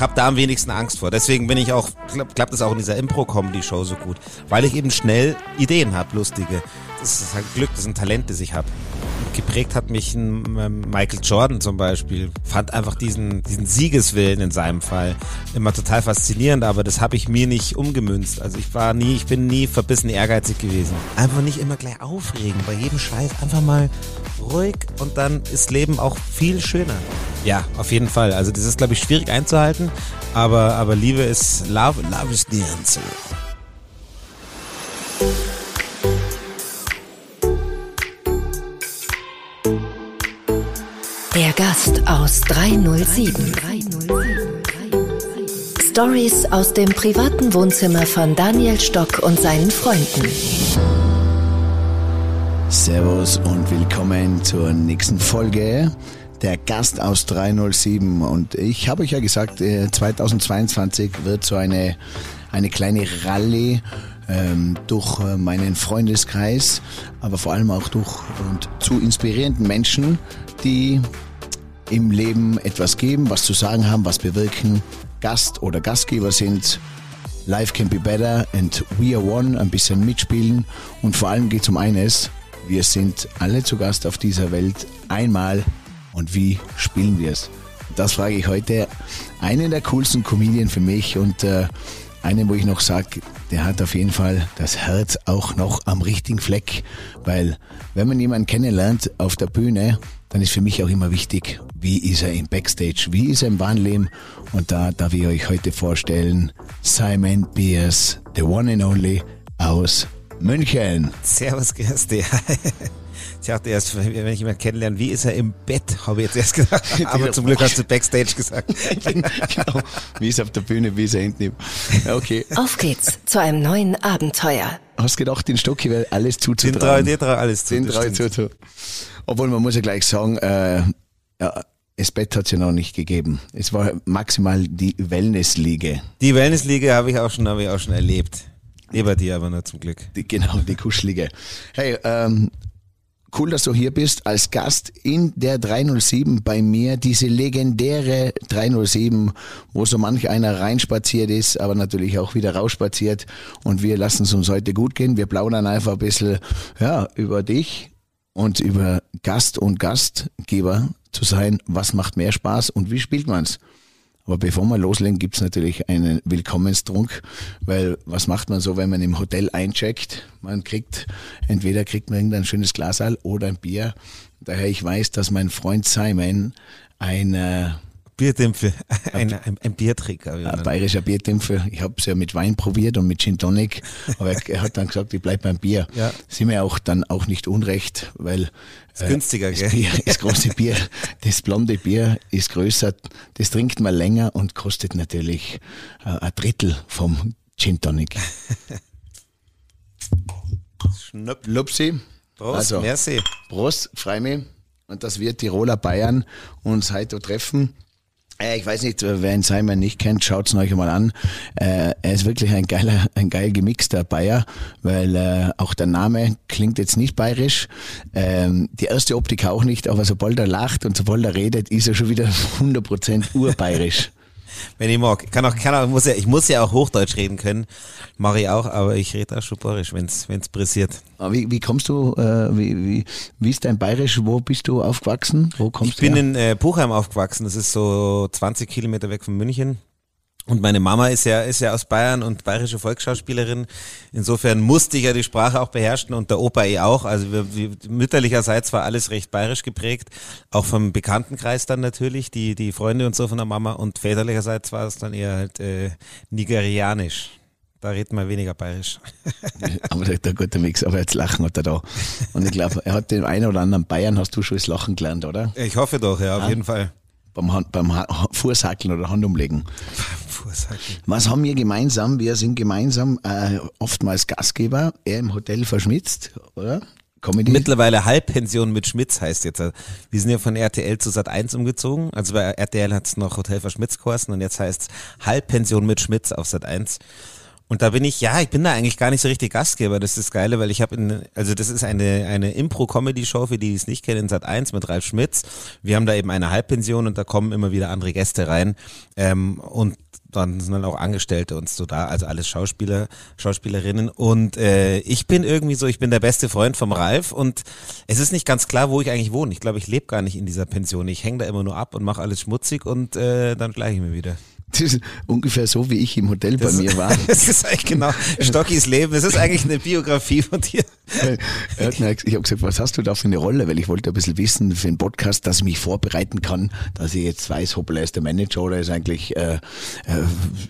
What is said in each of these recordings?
habe da am wenigsten Angst vor. Deswegen bin ich auch, klappt es auch in dieser Impro-Comedy-Show so gut. Weil ich eben schnell Ideen habe, lustige. Das ist halt Glück, das ist ein Talent, das ich habe. Geprägt hat mich ein ähm, Michael Jordan zum Beispiel. Fand einfach diesen, diesen Siegeswillen in seinem Fall immer total faszinierend, aber das habe ich mir nicht umgemünzt. Also ich war nie, ich bin nie verbissen ehrgeizig gewesen. Einfach nicht immer gleich aufregen bei jedem Scheiß. Einfach mal ruhig und dann ist Leben auch viel schöner. Ja, auf jeden Fall. Also das ist, glaube ich, schwierig einzuhalten, aber, aber Liebe ist, love, love is the answer. Gast aus 307. Stories aus dem privaten Wohnzimmer von Daniel Stock und seinen Freunden. Servus und willkommen zur nächsten Folge. Der Gast aus 307. Und ich habe euch ja gesagt, 2022 äh, wird so eine, eine kleine Rallye ähm, durch äh, meinen Freundeskreis, aber vor allem auch durch und zu inspirierenden Menschen, die im Leben etwas geben, was zu sagen haben, was bewirken, Gast oder Gastgeber sind. Life can be better and we are one, ein bisschen mitspielen und vor allem geht es um eines, wir sind alle zu Gast auf dieser Welt einmal und wie spielen wir es? Das frage ich heute einen der coolsten Comedien für mich und äh, einen, wo ich noch sage, der hat auf jeden Fall das Herz auch noch am richtigen Fleck, weil wenn man jemanden kennenlernt auf der Bühne, dann ist für mich auch immer wichtig, wie ist er im Backstage, wie ist er im Wahnleben und da darf ich euch heute vorstellen, Simon Beers, the one and only aus München. Servus, Gersti. Ich dachte erst, wenn ich jemanden kennenlerne, wie ist er im Bett, habe ich jetzt erst gesagt. Aber zum Glück hast du Backstage gesagt. genau. Wie ist er auf der Bühne, wie ist er hinten. Okay. Auf geht's zu einem neuen Abenteuer. Hast gedacht, den Stocki wäre alles zuzutrauen? Den traue alles zu. Den traue zu. Obwohl, man muss ja gleich sagen, äh, ja, das Bett hat es ja noch nicht gegeben. Es war maximal die Wellnessliege. Die Wellnessliege habe ich auch schon, habe ich auch schon erlebt. Neben dir aber nur zum Glück. Die, genau, die Kuschelige. Hey, ähm, cool, dass du hier bist als Gast in der 307 bei mir. Diese legendäre 307, wo so manch einer reinspaziert ist, aber natürlich auch wieder rausspaziert. Und wir lassen es uns heute gut gehen. Wir plaudern einfach ein bisschen ja, über dich und über Gast und Gastgeber zu sein. Was macht mehr Spaß und wie spielt man's? Aber bevor wir loslegen, gibt's natürlich einen Willkommenstrunk, weil was macht man so, wenn man im Hotel eincheckt? Man kriegt, entweder kriegt man irgendein schönes Glasal oder ein Bier. Daher ich weiß, dass mein Freund Simon ein Bierdämpfe, ein, ein, ein Bierträger. Ein bayerischer Bierdämpfe. Ich habe es ja mit Wein probiert und mit Gin Tonic, aber er hat dann gesagt, ich bleib beim Bier. Ja. Sind mir auch dann auch nicht unrecht, weil ist äh, günstiger, das, Bier, das große Bier, das blonde Bier ist größer, das trinkt man länger und kostet natürlich äh, ein Drittel vom Gin Tonic. Schnupp. Lupsi. Prost, also, merci. Prost, freue mich. Und dass wir Tiroler Bayern uns heute treffen. Äh, ich weiß nicht, wer ihn Simon nicht kennt, schaut's euch mal an. Äh, er ist wirklich ein geiler, ein geil gemixter Bayer, weil äh, auch der Name klingt jetzt nicht bayerisch. Ähm, die erste Optik auch nicht, aber sobald er lacht und sobald er redet, ist er schon wieder 100% urbayerisch. Wenn ich mag. Kann auch, kann auch, muss ja, ich muss ja auch Hochdeutsch reden können. Mache ich auch, aber ich rede auch schon bayerisch, wenn es pressiert. Wie, wie kommst du, äh, wie, wie, wie ist dein Bayerisch? Wo bist du aufgewachsen? Wo kommst ich bin her? in äh, Puchheim aufgewachsen. Das ist so 20 Kilometer weg von München. Und meine Mama ist ja, ist ja aus Bayern und bayerische Volksschauspielerin. Insofern musste ich ja die Sprache auch beherrschen und der Opa eh auch. Also wir, wir, mütterlicherseits war alles recht bayerisch geprägt. Auch vom Bekanntenkreis dann natürlich, die, die Freunde und so von der Mama. Und väterlicherseits war es dann eher halt äh, nigerianisch. Da redet man weniger bayerisch. aber der, der gute Mix, aber jetzt lachen hat er da. Und ich glaube, er hat den einen oder anderen Bayern, hast du schon das Lachen gelernt, oder? Ich hoffe doch, ja, auf ja. jeden Fall. Beim, beim Fußhackeln oder Handumlegen. Fußhackeln. Was haben wir gemeinsam? Wir sind gemeinsam äh, oftmals Gastgeber, er im Hotel verschmitzt, oder? Comedy? Mittlerweile Halbpension mit Schmitz heißt jetzt. Wir sind ja von RTL zu Sat 1 umgezogen. Also bei RTL hat es noch Hotel Verschmitz geheißen und jetzt heißt es Halbpension mit Schmitz auf Sat 1. Und da bin ich, ja, ich bin da eigentlich gar nicht so richtig Gastgeber. Das ist das Geile, weil ich habe in, also das ist eine, eine Impro-Comedy-Show, für die, die es nicht kennen, in Sat 1 mit Ralf Schmitz. Wir haben da eben eine Halbpension und da kommen immer wieder andere Gäste rein. Ähm, und dann sind dann auch Angestellte und so da, also alles Schauspieler, Schauspielerinnen. Und äh, ich bin irgendwie so, ich bin der beste Freund vom Ralf und es ist nicht ganz klar, wo ich eigentlich wohne. Ich glaube, ich lebe gar nicht in dieser Pension. Ich hänge da immer nur ab und mache alles schmutzig und äh, dann schleiche ich mir wieder. Das ist ungefähr so, wie ich im Hotel das bei mir war. Das ist eigentlich genau Stockis Leben. Es ist eigentlich eine Biografie von dir. Mir, ich habe gesagt, was hast du da für eine Rolle? Weil ich wollte ein bisschen wissen für einen Podcast, dass ich mich vorbereiten kann, dass ich jetzt weiß, hoppla, ist der Manager oder ist eigentlich, äh, äh,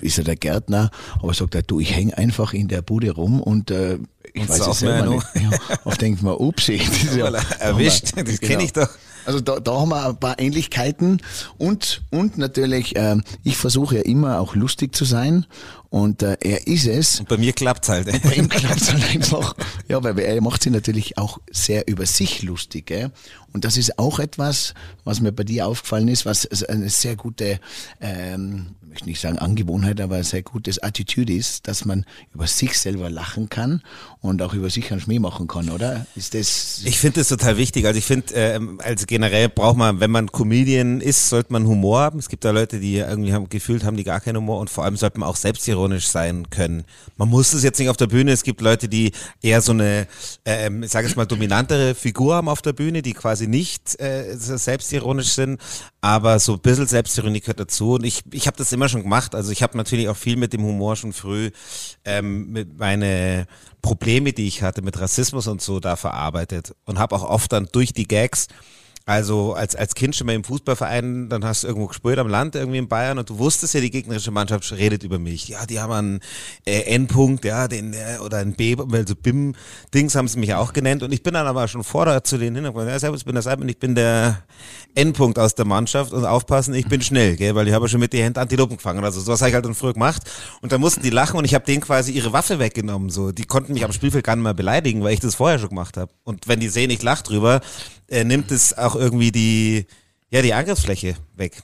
ist er der Gärtner? Aber sagt er, du, ich hänge einfach in der Bude rum und äh, ich Und weiß es selber nicht. Ja, oft denkt man, upsi. das ist ja- erwischt. Das kenne ich doch. Also da, da haben wir ein paar Ähnlichkeiten und, und natürlich, ähm, ich versuche ja immer auch lustig zu sein und äh, er ist es. Und bei mir klappt's halt. Bei ihm klappt es halt einfach. Ja, weil er macht sich natürlich auch sehr über sich lustig. Gell? Und das ist auch etwas, was mir bei dir aufgefallen ist, was eine sehr gute, ähm, möchte nicht sagen Angewohnheit, aber ein sehr gutes Attitüde ist, dass man über sich selber lachen kann und auch über sich einen Schmäh machen kann, oder? Ist das... Ich finde das total wichtig. Also ich finde, ähm, also generell braucht man, wenn man Comedian ist, sollte man Humor haben. Es gibt da Leute, die irgendwie haben, gefühlt haben, die gar keinen Humor und vor allem sollte man auch selbstironisch sein können. Man muss es jetzt nicht auf der Bühne. Es gibt Leute, die eher so eine, ähm, ich sage jetzt mal, dominantere Figur haben auf der Bühne, die quasi nicht äh, selbstironisch sind, aber so ein bisschen Selbstironie gehört dazu. Und ich, ich habe das immer schon gemacht. Also ich habe natürlich auch viel mit dem Humor schon früh ähm, mit meine Probleme, die ich hatte mit Rassismus und so, da verarbeitet und habe auch oft dann durch die Gags also als, als Kind schon mal im Fußballverein, dann hast du irgendwo gespielt am Land, irgendwie in Bayern und du wusstest ja, die gegnerische Mannschaft redet über mich. Ja, die haben einen äh, Endpunkt, ja, den, äh, oder ein B, also BIM-Dings haben sie mich auch genannt und ich bin dann aber schon vorher zu denen hin und gesagt, ja, servus, ich bin der Seib und ich bin der Endpunkt aus der Mannschaft und aufpassen, ich bin schnell, gell, weil ich habe schon mit die Hände Antilopen gefangen oder so. Sowas habe ich halt dann früher gemacht und dann mussten die lachen und ich habe denen quasi ihre Waffe weggenommen, so. Die konnten mich am Spielfeld gar nicht mehr beleidigen, weil ich das vorher schon gemacht habe. Und wenn die sehen, ich lach drüber, äh, nimmt es auch irgendwie die, ja, die Angriffsfläche weg.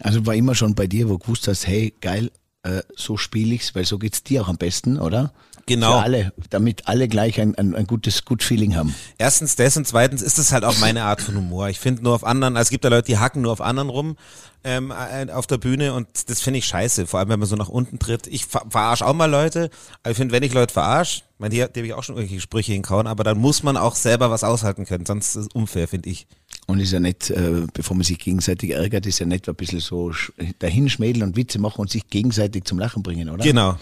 Also war immer schon bei dir, wo du gewusst hast, hey, geil, äh, so spiele ich's, weil so geht's dir auch am besten, oder? Genau. Für alle, damit alle gleich ein, ein, ein gutes Good Feeling haben. Erstens das und zweitens ist es halt auch meine Art von Humor. Ich finde nur auf anderen, also es gibt da Leute, die hacken nur auf anderen rum ähm, äh, auf der Bühne und das finde ich scheiße, vor allem wenn man so nach unten tritt. Ich ver verarsche auch mal Leute, aber ich finde, wenn ich Leute verarsche, ich meine, die, die habe ich auch schon irgendwelche Sprüche hinkauen, aber dann muss man auch selber was aushalten können, sonst ist es unfair, finde ich. Und ist ja nicht, äh, bevor man sich gegenseitig ärgert, ist ja nicht ein bisschen so sch- dahinschmädeln und Witze machen und sich gegenseitig zum Lachen bringen, oder? Genau.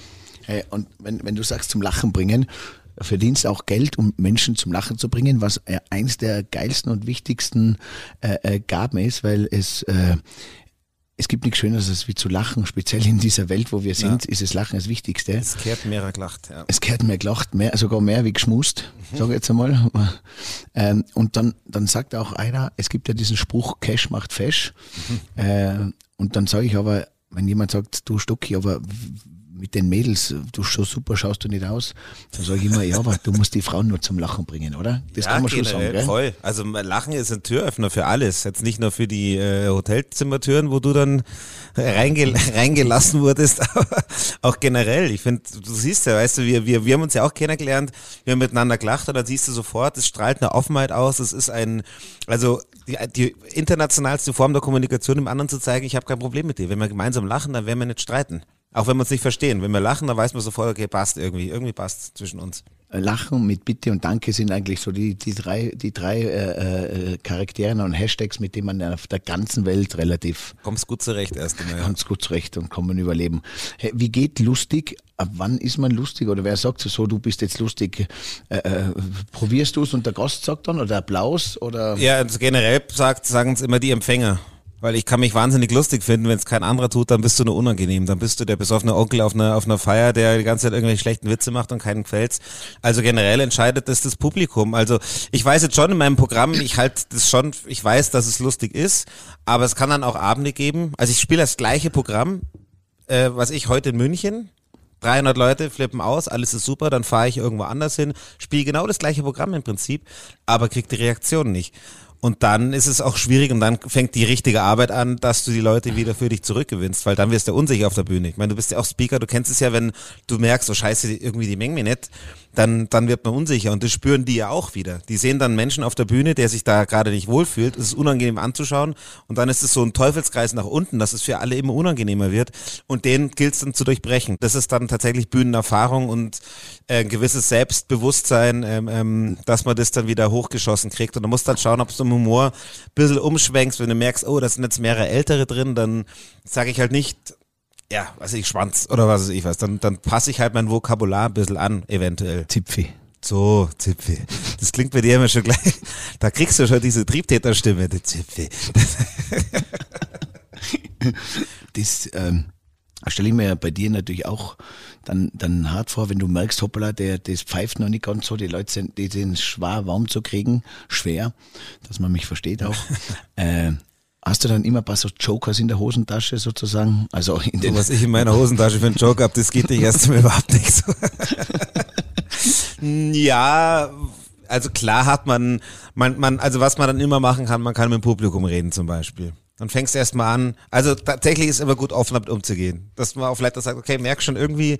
Hey, und wenn, wenn du sagst zum Lachen bringen, verdienst auch Geld, um Menschen zum Lachen zu bringen, was äh, eins der geilsten und wichtigsten äh, äh, Gaben ist, weil es äh, es gibt nichts Schöneres als wie zu lachen, speziell in dieser Welt, wo wir sind, ist das Lachen das Wichtigste. Es kehrt mehrer gelacht, ja. Es gehört mehr gelacht, mehr, sogar mehr wie geschmust, sage ich jetzt einmal. Ähm, und dann, dann sagt auch einer, es gibt ja diesen Spruch, Cash macht Fesch. Äh, und dann sage ich aber, wenn jemand sagt, du Stucki, aber mit den Mädels, du so super schaust du nicht aus, dann sage ich immer, ja, aber du musst die Frauen nur zum Lachen bringen, oder? Das ja, kann man schon sagen, generell, gell? voll. Also Lachen ist ein Türöffner für alles. Jetzt nicht nur für die äh, Hotelzimmertüren, wo du dann reinge reingelassen wurdest, aber auch generell. Ich finde, du siehst ja, weißt du, wir, wir, wir haben uns ja auch kennengelernt, wir haben miteinander gelacht und dann siehst du sofort, es strahlt eine Offenheit aus. Es ist ein, also die, die internationalste Form der Kommunikation, dem anderen zu zeigen, ich habe kein Problem mit dir. Wenn wir gemeinsam lachen, dann werden wir nicht streiten. Auch wenn wir uns nicht verstehen. Wenn wir lachen, dann weiß man sofort, okay, passt irgendwie. Irgendwie passt zwischen uns. Lachen mit Bitte und Danke sind eigentlich so die, die drei, die drei äh, äh, Charakteren und Hashtags, mit denen man auf der ganzen Welt relativ Kommst gut zurecht erst einmal. Ja. ganz gut zurecht und kann man überleben. Hey, wie geht lustig? Ab wann ist man lustig? Oder wer sagt so, du bist jetzt lustig? Äh, äh, probierst du es und der Gast sagt dann oder Applaus? Oder Ja, also generell sagt, sagen es immer die Empfänger. Weil ich kann mich wahnsinnig lustig finden, wenn es kein anderer tut, dann bist du nur unangenehm. Dann bist du der besoffene Onkel auf einer, auf einer Feier, der die ganze Zeit irgendwelche schlechten Witze macht und keinen gefällt's. Also generell entscheidet das das Publikum. Also ich weiß jetzt schon in meinem Programm, ich halte das schon, ich weiß, dass es lustig ist, aber es kann dann auch Abende geben. Also ich spiele das gleiche Programm, äh, was ich heute in München. 300 Leute flippen aus, alles ist super, dann fahre ich irgendwo anders hin, spiele genau das gleiche Programm im Prinzip, aber krieg die Reaktion nicht. Und dann ist es auch schwierig und dann fängt die richtige Arbeit an, dass du die Leute wieder für dich zurückgewinnst, weil dann wirst du unsicher auf der Bühne. Ich meine, du bist ja auch Speaker, du kennst es ja, wenn du merkst, oh scheiße, irgendwie die Mengen mir nicht, dann, dann wird man unsicher und das spüren die ja auch wieder. Die sehen dann Menschen auf der Bühne, der sich da gerade nicht wohlfühlt, es ist unangenehm anzuschauen und dann ist es so ein Teufelskreis nach unten, dass es für alle immer unangenehmer wird und den gilt es dann zu durchbrechen. Das ist dann tatsächlich Bühnenerfahrung und äh, ein gewisses Selbstbewusstsein, ähm, ähm, dass man das dann wieder hochgeschossen kriegt und du musst dann schauen, ob du im Humor ein bisschen umschwenkst, wenn du merkst, oh, da sind jetzt mehrere Ältere drin, dann sage ich halt nicht, ja, was ich, Schwanz oder was weiß ich was, dann, dann passe ich halt mein Vokabular ein bisschen an, eventuell. Zipfi. So, Zipfi. Das klingt bei dir immer schon gleich, da kriegst du schon diese Triebtäterstimme, die Zipfi. Das ähm, stelle ich mir ja bei dir natürlich auch dann, dann hart vor, wenn du merkst, hoppala, der, das pfeift noch nicht ganz so, die Leute sind, die sind schwer warm zu kriegen, schwer, dass man mich versteht auch. äh, Hast du dann immer ein paar so Jokers in der Hosentasche sozusagen? Also in den So, was ich in meiner Hosentasche für einen Joke habe, das geht dich erst mal überhaupt nicht so. ja, also klar hat man, man, man, also was man dann immer machen kann, man kann mit dem Publikum reden zum Beispiel. Dann fängst du erstmal an. Also tatsächlich ist immer gut, offen damit umzugehen. Dass man auch vielleicht das sagt, okay, merk schon irgendwie.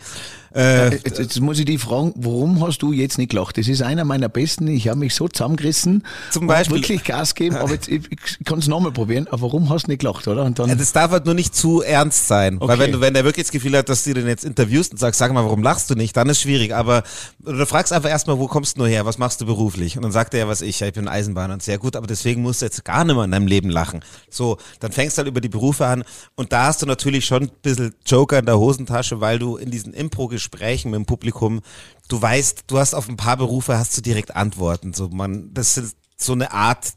Äh, Jetzt, jetzt muss ich dich fragen, warum hast du jetzt nicht gelacht? Das ist einer meiner besten. Ich habe mich so zusammengerissen. Zum Beispiel- wirklich Gas geben, aber jetzt, ich, ich kann es nochmal probieren. Aber warum hast du nicht gelacht, oder? Und dann, Ja, das darf halt nur nicht zu ernst sein. Weil Okay. wenn du, wenn der wirklich das Gefühl hat, dass du den jetzt interviewst und sagst, sag mal, warum lachst du nicht, dann ist schwierig. Aber du fragst einfach erstmal, wo kommst du nur her? Was machst du beruflich? Und dann sagt er ja, was ich, ja, ich bin Eisenbahner und sehr gut, aber deswegen musst du jetzt gar nicht mehr in deinem Leben lachen. So, dann fängst du halt über die Berufe an und da hast du natürlich schon ein bisschen Joker in der Hosentasche, weil du in diesen Impro-Gesprächen mit dem Publikum, du weißt, du hast auf ein paar Berufe hast du direkt Antworten. So, man, das ist so eine Art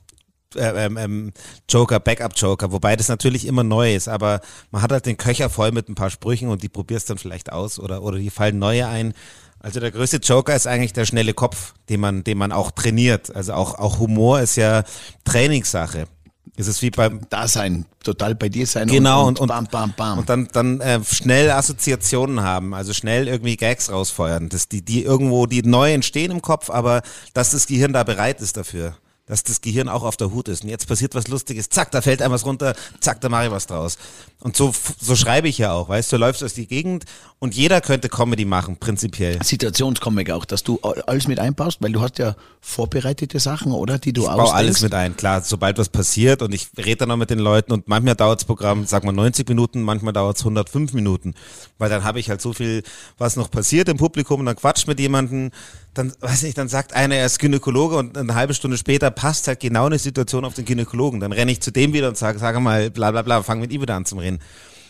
äh, ähm, ähm, Joker, Backup-Joker, wobei das natürlich immer neu ist, aber man hat halt den Köcher voll mit ein paar Sprüchen und die probierst dann vielleicht aus oder, oder die fallen neue ein. Also der größte Joker ist eigentlich der schnelle Kopf, den man, den man auch trainiert. Also auch, auch Humor ist ja Trainingssache. Es ist wie beim, da sein, total bei dir sein Genau, und, und- bam, bam, bam. und dann, dann äh, schnell Assoziationen haben, also schnell irgendwie Gags rausfeuern, dass die, die irgendwo, die neu entstehen im Kopf, aber dass das Gehirn da bereit ist dafür. Dass das Gehirn auch auf der Hut ist. Und jetzt passiert was Lustiges, zack, da fällt einem was runter, zack, da mache ich was draus. Und so, so schreibe ich ja auch, weißt du, du läufst durch die Gegend und jeder könnte Comedy machen, prinzipiell. Situationscomic auch, dass du alles mit einbaust, weil du hast ja vorbereitete Sachen, oder? Die du Ich baue alles mit ein, klar, sobald was passiert und ich rede dann noch mit den Leuten und manchmal dauert das Programm, sag mal 90 Minuten, manchmal dauert es 105 Minuten, weil dann habe ich halt so viel, was noch passiert im Publikum und dann quatscht mit jemandem, dann, weiß nicht, dann sagt einer, er ist Gynäkologe und eine halbe Stunde später passt halt genau eine Situation auf den Gynäkologen, dann renne ich zu dem wieder und sage, sag mal, bla bla bla, fang mit ihm wieder an zum Reden.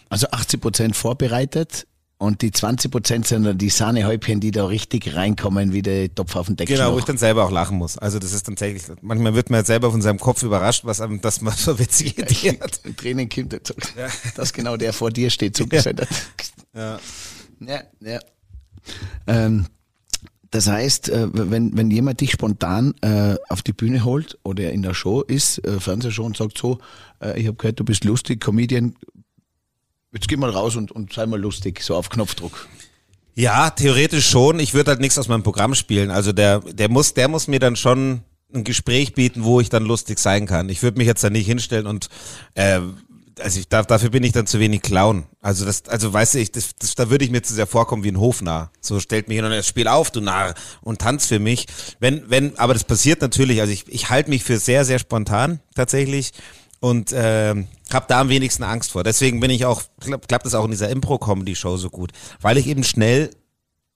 Also 80 Prozent vorbereitet und die 20 Prozent sind dann die Sahnehäubchen, die da richtig reinkommen, wie der Topf auf den Deckel. Genau, wo ich dann selber auch lachen muss. Also das ist dann tatsächlich, manchmal wird man halt selber von seinem Kopf überrascht, was einem, dass man so witzige Ideen hat. Tränen kommt, jetzt, dass genau der vor dir steht, hat. Ja. Ja, ja. Ähm, das heißt, äh, wenn, wenn jemand dich spontan äh, auf die Bühne holt oder in der Show ist, äh, Fernsehshow und sagt so, äh, ich habe gehört, du bist lustig, Comedian, jetzt geh mal raus und, und sei mal lustig, so auf Knopfdruck. Ja, theoretisch schon. Ich würde halt nichts aus meinem Programm spielen. Also der, der muss, der muss mir dann schon ein Gespräch bieten, wo ich dann lustig sein kann. Ich würde mich jetzt da nicht hinstellen und äh, also ich darf, dafür bin ich dann zu wenig Clown. Also das, also weißt du, ich, das, das, da würde ich mir zu sehr vorkommen wie ein Hofnarr. So stellt mich hin und sagt, spiel auf, du Narr, und tanz für mich. Wenn, wenn, aber das passiert natürlich. Also ich, ich halte mich für sehr, sehr spontan tatsächlich und ähm, habe da am wenigsten Angst vor. Deswegen bin ich auch, klappt klappt das auch in dieser Impro-Comedy-Show so gut, weil ich eben schnell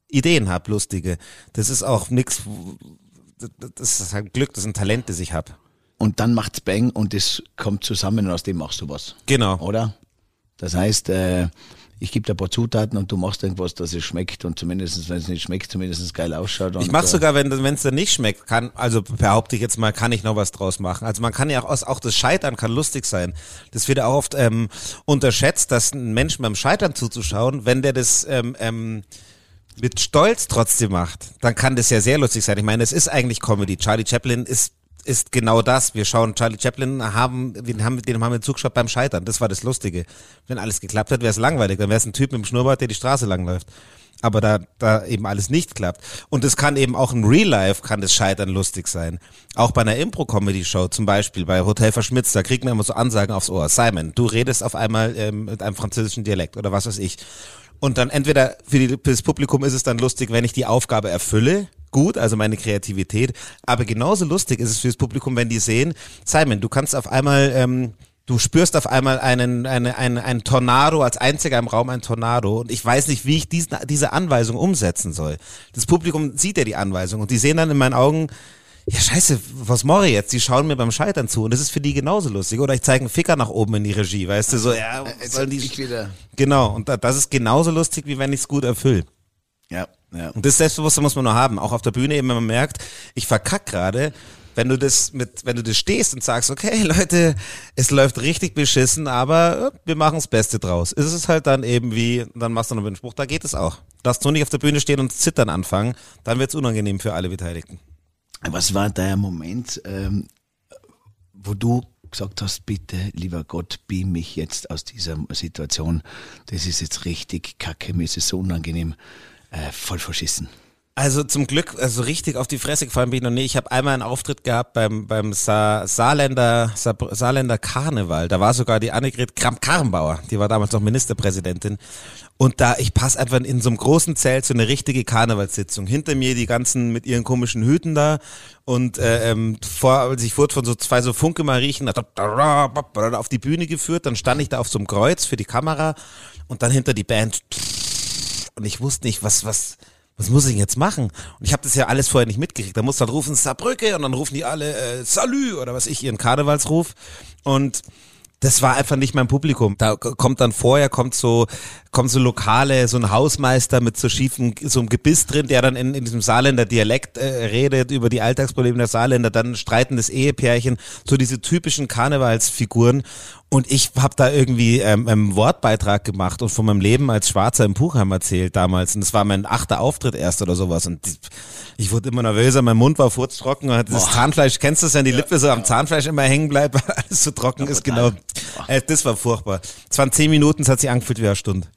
Ideen habe, lustige. Das ist auch nix, das ist halt Glück, das ist ein Talent, das ich habe. Und dann macht's Bang und es kommt zusammen und aus dem machst du was. Genau. Oder? Das heißt, äh, ich gebe dir ein paar Zutaten und du machst irgendwas, dass es schmeckt und zumindest, wenn es nicht schmeckt, zumindest geil ausschaut. Ich mache äh, sogar, wenn es dann nicht schmeckt, kann, also behaupte ich jetzt mal, kann ich noch was draus machen. Also man kann ja auch, aus- auch das Scheitern kann lustig sein. Das wird ja auch oft ähm, unterschätzt, dass ein Mensch beim Scheitern zuzuschauen, wenn der das ähm, ähm, mit Stolz trotzdem macht, dann kann das ja sehr lustig sein. Ich meine, es ist eigentlich Comedy. Charlie Chaplin ist ist genau das. Wir schauen Charlie Chaplin haben, den haben, den haben wir zugeschaut beim Scheitern. Das war das Lustige. Wenn alles geklappt hat, wäre es langweilig. Dann wäre es ein Typ mit dem Schnurrbart, der die Straße langläuft. aber da, da eben alles nicht klappt. Und es kann eben auch in Real Life kann das Scheitern lustig sein. Auch bei einer Impro-Comedy-Show zum Beispiel, bei Hotel Verschmitzt, da kriegt man immer so Ansagen aufs Ohr. Simon, du redest auf einmal ähm, mit einem französischen Dialekt oder was weiß ich. Und dann entweder für, die, für das Publikum ist es dann lustig, wenn ich die Aufgabe erfülle, gut, also meine Kreativität. Aber genauso lustig ist es für das Publikum, wenn die sehen, Simon, du kannst auf einmal, ähm, du spürst auf einmal einen, eine, einen, einen Tornado, als einziger im Raum ein Tornado und ich weiß nicht, wie ich diesen, diese Anweisung umsetzen soll. Das Publikum sieht ja die Anweisung und die sehen dann in meinen Augen, ja scheiße, was mache ich jetzt? Die schauen mir beim Scheitern zu und das ist für die genauso lustig. Oder ich zeige einen Ficker nach oben in die Regie, weißt du, so, ja, Jetzt sollen die, genau, und da- das ist genauso lustig, wie wenn ich es gut erfülle. Ja, ja. Und das Selbstbewusstsein muss man nur haben, auch auf der Bühne eben, wenn man merkt, ich verkack gerade, wenn du das mit, wenn du das stehst und sagst, okay, Leute, es läuft richtig beschissen, aber äh, wir machen das Beste draus. Ist es halt dann eben wie, dann machst du noch einen Spruch, da geht es auch. Darfst du nicht auf der Bühne stehen und zittern anfangen, dann wird's unangenehm für alle Beteiligten. Was war der Moment, ähm, wo du gesagt hast, bitte, lieber Gott, beam mich jetzt aus dieser Situation. Das ist jetzt richtig kacke, mir ist es so unangenehm, äh, voll verschissen. Also zum Glück, also richtig auf die Fresse gefallen bin ich noch nie. Ich habe einmal einen Auftritt gehabt beim, beim Sa Saarländer, Sa Saarländer Karneval. Da war sogar die Annegret Kramp-Karrenbauer, die war damals noch Ministerpräsidentin. Und da, ich passe einfach in so einem großen Zelt so eine richtige Karnevalssitzung. Hinter mir die ganzen mit ihren komischen Hüten da. Und äh, ähm, vor, als ich wurde von so zwei so Funke-Mariechen auf die Bühne geführt, dann stand ich da auf so einem Kreuz für die Kamera und dann hinter die Band. Und ich wusste nicht, was, was, was muss ich jetzt machen? Und ich habe das ja alles vorher nicht mitgekriegt. Da muss dann rufen Saarbrücke und dann rufen die alle äh, Salü oder was ich, ihren Karnevalsruf. Und das war einfach nicht mein Publikum. Da kommt dann vorher, kommt so, kommt so Lokale, so ein Hausmeister mit so schiefen, so einem Gebiss drin, der dann in, in diesem Saarländer Dialekt äh, redet über die Alltagsprobleme der Saarländer, dann streitendes Ehepärchen, so diese typischen Karnevalsfiguren. Und ich habe da irgendwie ähm, einen Wortbeitrag gemacht und von meinem Leben als Schwarzer im Puchheim erzählt damals. Und das war mein achter Auftritt erst oder sowas. Und ich wurde immer nervöser, mein Mund war furztrocken. und Das Zahnfleisch, kennst du das, wenn die Lippe so am Zahnfleisch immer hängen bleibt, weil alles so trocken ist? Genau. Äh, Das war furchtbar. Es waren zehn Minuten, es hat sich angefühlt wie eine Stunde.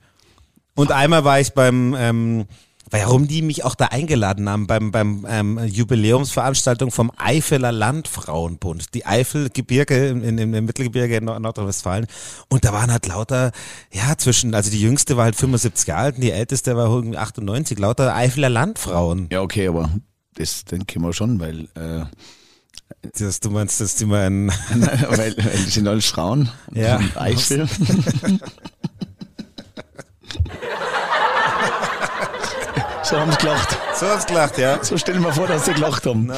Und einmal war ich beim, ähm, warum die mich auch da eingeladen haben, beim, beim ähm, Jubiläumsveranstaltung vom Eifeler Landfrauenbund. Die Eifelgebirge in, in, im Mittelgebirge in Nord- Nordrhein-Westfalen. Und da waren halt lauter, ja, zwischen, also die jüngste war halt 75 Jahre alt und die älteste war irgendwie 98, lauter Eifeler Landfrauen. Ja, okay, aber das denke ich mal schon, weil, äh, Das, du meinst, dass die mal ein, weil, weil das sind alles Frauen Ja. Eifel. so haben sie gelacht. so hat's gelacht, ja. So stellen wir vor, dass sie gelacht haben.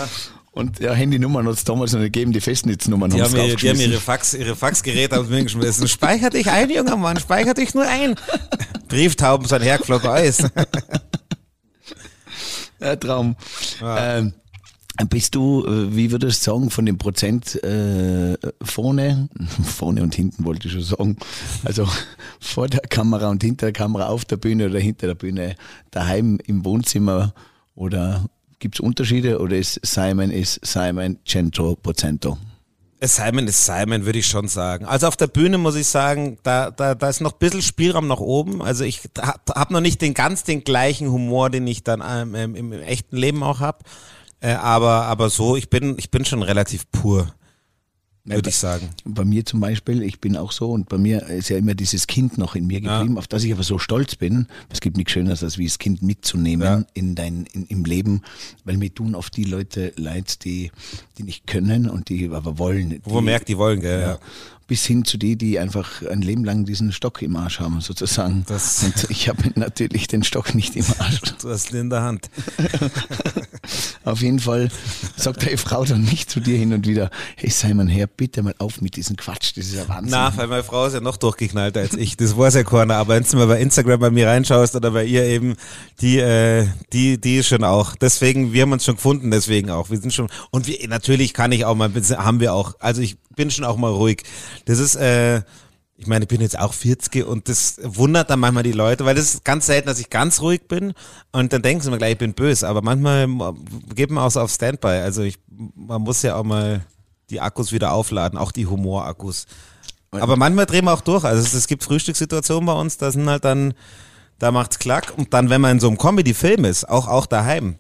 Und ja, Handynummern hat es damals noch nicht gegeben, die Festnetznummern haben haben, sie ihre, die haben ihre, Fax, ihre Faxgeräte auf mir geschmissen. Speicher dich ein, junger Mann, speicher dich nur ein. Brieftauben sind hergeflogen Eis. Ja, Traum. Ähm, bist du, äh, wie würdest du sagen, von dem Prozent äh, vorne, vorne und hinten wollte ich schon sagen, also vor der Kamera und hinter der Kamera, auf der Bühne oder hinter der Bühne, daheim im Wohnzimmer oder gibt es Unterschiede oder ist Simon ist Simon Cento Prozento? Simon ist Simon, würde ich schon sagen. Also auf der Bühne muss ich sagen, da, da, da ist noch ein bisschen Spielraum nach oben. Also ich habe hab noch nicht den ganz den gleichen Humor, den ich dann ähm, im, im echten Leben auch habe. Äh, aber, aber so, ich bin, ich bin schon relativ pur, würde ich sagen. Bei mir zum Beispiel, ich bin auch so und bei mir ist ja immer dieses Kind noch in mir geblieben, auf das ich aber so stolz bin. Es gibt nichts Schöneres, als wie das Kind mitzunehmen Ja. in dein, in, im Leben, weil mir tun oft die Leute leid, die, die nicht können und die aber wollen. Wo man merkt, die wollen, gell? ja. Ja. Bis hin zu die, die einfach ein Leben lang diesen Stock im Arsch haben, sozusagen. Das- und ich habe natürlich den Stock nicht im Arsch. Du hast ihn in der Hand. Auf jeden Fall sagt deine Frau dann nicht zu dir hin und wieder, hey Simon, hör bitte mal auf mit diesem Quatsch, das ist ja Wahnsinn. Na, weil meine Frau ist ja noch durchgeknallter als ich. Das weiß ja keiner. Aber wenn du mal bei Instagram bei mir reinschaust oder bei ihr eben, die, äh, die, die ist schon auch. Deswegen, wir haben uns schon gefunden, deswegen auch. Wir sind schon, und wir, natürlich kann ich auch mal, haben wir auch. Also ich bin schon auch mal ruhig. Das ist, äh, ich meine, ich bin jetzt auch 40 und das wundert dann manchmal die Leute, weil das ist ganz selten, dass ich ganz ruhig bin und dann denken sie mir gleich, ich bin böse. Aber manchmal geht man auch so auf Standby. Also ich, man muss ja auch mal die Akkus wieder aufladen, auch die Humorakkus. Aber manchmal drehen wir auch durch. Also es, es gibt Frühstückssituationen bei uns, da sind halt dann, da macht's klack. Und dann, wenn man in so einem Comedy-Film ist, auch, auch daheim,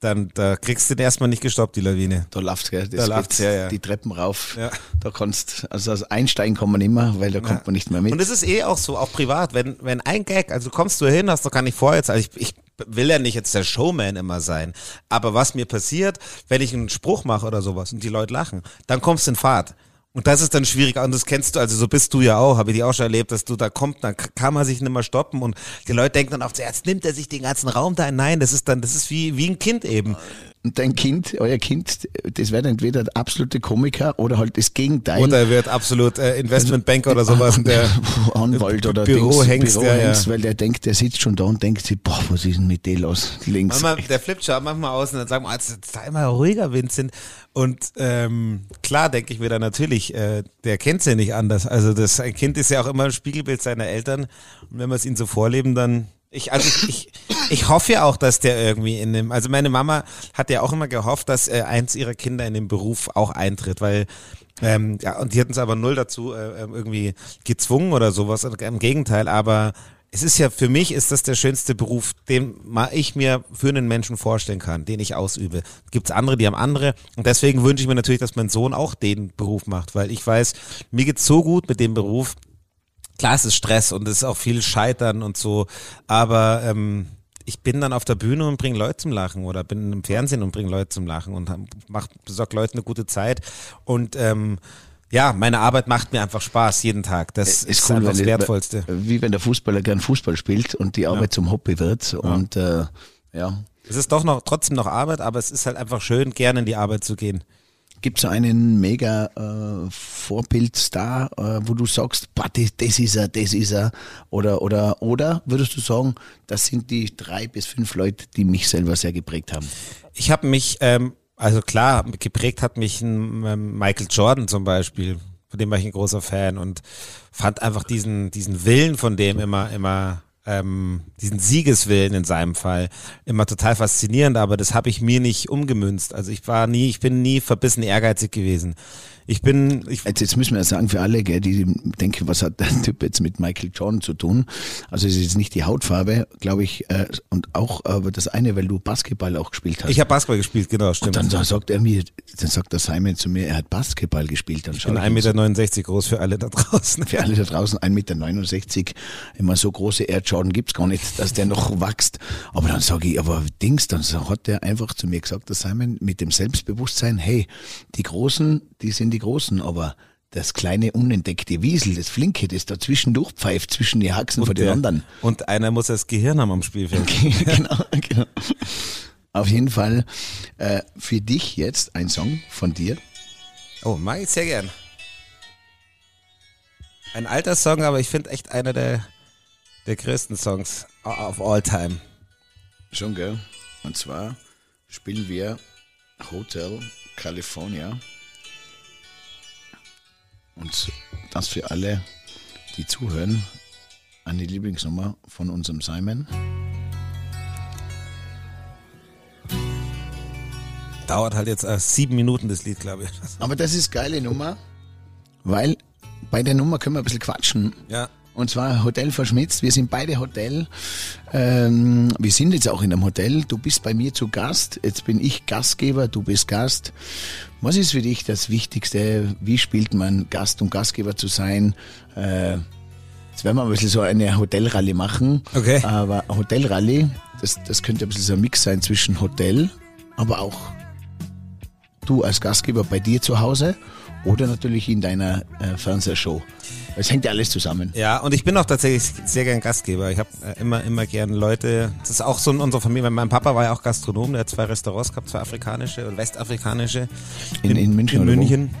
dann da kriegst du den erstmal nicht gestoppt, die Lawine. Da gell? Das Da läuft's, geht ja, ja. Die Treppen rauf. Ja. Da kannst, also als einsteigen kann man immer, weil da kommt man nicht mehr mit. Und es ist eh auch so, auch privat, wenn, wenn ein Gag, also kommst du hin, hast doch gar nicht vor jetzt, also ich, ich will ja nicht jetzt der Showman immer sein, aber was mir passiert, wenn ich einen Spruch mache oder sowas und die Leute lachen, dann kommst du in Fahrt. Und das ist dann schwierig, und das kennst du, also so bist du ja auch, habe ich dir auch schon erlebt, dass du da kommt, dann kann man sich nicht mehr stoppen und die Leute denken dann so, jetzt nimmt er sich den ganzen Raum da ein. Nein, das ist dann, das ist wie, wie ein Kind eben. Und dein Kind, euer Kind, das wird entweder der absolute Komiker oder halt das Gegenteil. Oder er wird absolut äh, Investmentbanker oder sowas und der Anwalt oder Bürohengst, Dings, ja, ja. Weil der denkt, der sitzt schon da und denkt sich, boah, was ist denn mit dir los? Links. Manchmal, der flippt schon manchmal aus und dann sagen wir, jetzt sei mal ruhiger, Vincent. Und ähm, klar denke ich mir dann natürlich, äh, der kennt's ja nicht anders. Also das ein Kind ist ja auch immer ein Spiegelbild seiner Eltern. Und wenn wir es ihnen so vorleben, dann. Ich, also ich, ich, ich hoffe ja auch, dass der irgendwie in dem, also meine Mama hat ja auch immer gehofft, dass äh, eins ihrer Kinder in den Beruf auch eintritt, weil ähm, ja, und die hatten es aber null dazu äh, irgendwie gezwungen oder sowas. Im Gegenteil, aber es ist ja, für mich ist das der schönste Beruf, den ich mir für einen Menschen vorstellen kann, den ich ausübe. Gibt's andere, die haben andere. Und deswegen wünsche ich mir natürlich, dass mein Sohn auch den Beruf macht, weil ich weiß, mir geht's so gut mit dem Beruf. Klar, es ist Stress und es ist auch viel Scheitern und so, aber ähm, ich bin dann auf der Bühne und bringe Leute zum Lachen oder bin im Fernsehen und bringe Leute zum Lachen und mach, besorg Leuten eine gute Zeit. Und ähm, ja, meine Arbeit macht mir einfach Spaß jeden Tag. Das ist, einfach das wenn- Wertvollste. Wie wenn der Fußballer gern Fußball spielt und die Arbeit zum Hobby wird. Und äh, ja. Es ist doch noch trotzdem noch Arbeit, aber es ist halt einfach schön, gerne in die Arbeit zu gehen. Gibt es einen mega äh, Vorbildstar, äh, wo du sagst, boah, das, das ist er, das ist er? Oder, oder, oder würdest du sagen, das sind die drei bis fünf Leute, die mich selber sehr geprägt haben? Ich habe mich, ähm, also klar, geprägt hat mich ein ähm, Michael Jordan zum Beispiel, von dem war ich ein großer Fan und fand einfach diesen, diesen Willen von dem immer, immer, ähm, diesen Siegeswillen in seinem Fall immer total faszinierend, aber das habe ich mir nicht umgemünzt. Also ich war nie, ich bin nie verbissen ehrgeizig gewesen. Ich bin, ich, Jetzt, jetzt müssen wir ja sagen, für alle, gell, die denken, was hat der Typ jetzt mit Michael Jordan zu tun? Also es ist jetzt nicht die Hautfarbe, glaube ich, äh, und auch aber das eine, weil du Basketball auch gespielt hast. ich habe Basketball gespielt, genau, stimmt. dann sa- sagt er mir, dann sagt der Simon zu mir, er hat Basketball gespielt. Dann ich bin ich 1,69 ihn Meter groß für alle da draußen. Für alle da draußen 1,69 Meter. Immer so große Air Jordan gibt's gar nicht, dass der noch wächst. Aber dann sage ich, aber Dings, dann hat der einfach zu mir gesagt, der Simon, mit dem Selbstbewusstsein, hey, die Großen, die sind die Großen, aber das kleine unentdeckte Wiesel, das Flinke, das dazwischen durchpfeift, zwischen die Haxen von den der- anderen. und einer muss das Gehirn haben am Spielfeld. genau, genau. Auf jeden Fall äh, für dich jetzt ein Song von dir. Oh, mag ich sehr gern. Ein alter Song, aber ich finde echt einer der, der größten Songs of all time. Schon, gell? Und zwar spielen wir Hotel California. Und das für alle, die zuhören, eine Lieblingsnummer von unserem Simon. Dauert halt jetzt äh, sieben Minuten das Lied, glaube ich. Aber das ist geile Nummer, weil bei der Nummer können wir ein bisschen quatschen. Ja. Und zwar Hotel verschmitzt. Wir sind beide Hotel. Ähm, wir sind jetzt auch in einem Hotel. Du bist bei mir zu Gast. Jetzt bin ich Gastgeber, du bist Gast. Was ist für dich das Wichtigste? Wie spielt man Gast und Gastgeber zu sein? Äh, jetzt werden wir ein bisschen so eine Hotelrallye machen. Okay. Aber Hotelrallye, das, das könnte ein bisschen so ein Mix sein zwischen Hotel, aber auch du als Gastgeber bei dir zu Hause oder natürlich in deiner äh, Fernsehshow. Es hängt ja alles zusammen. Ja, und ich bin auch tatsächlich sehr gern Gastgeber. Ich habe äh, immer, immer gern Leute. Das ist auch so in unserer Familie. Mein Papa war ja auch Gastronom, der hat zwei Restaurants gehabt, zwei afrikanische und westafrikanische. In- in München In oder wo? München.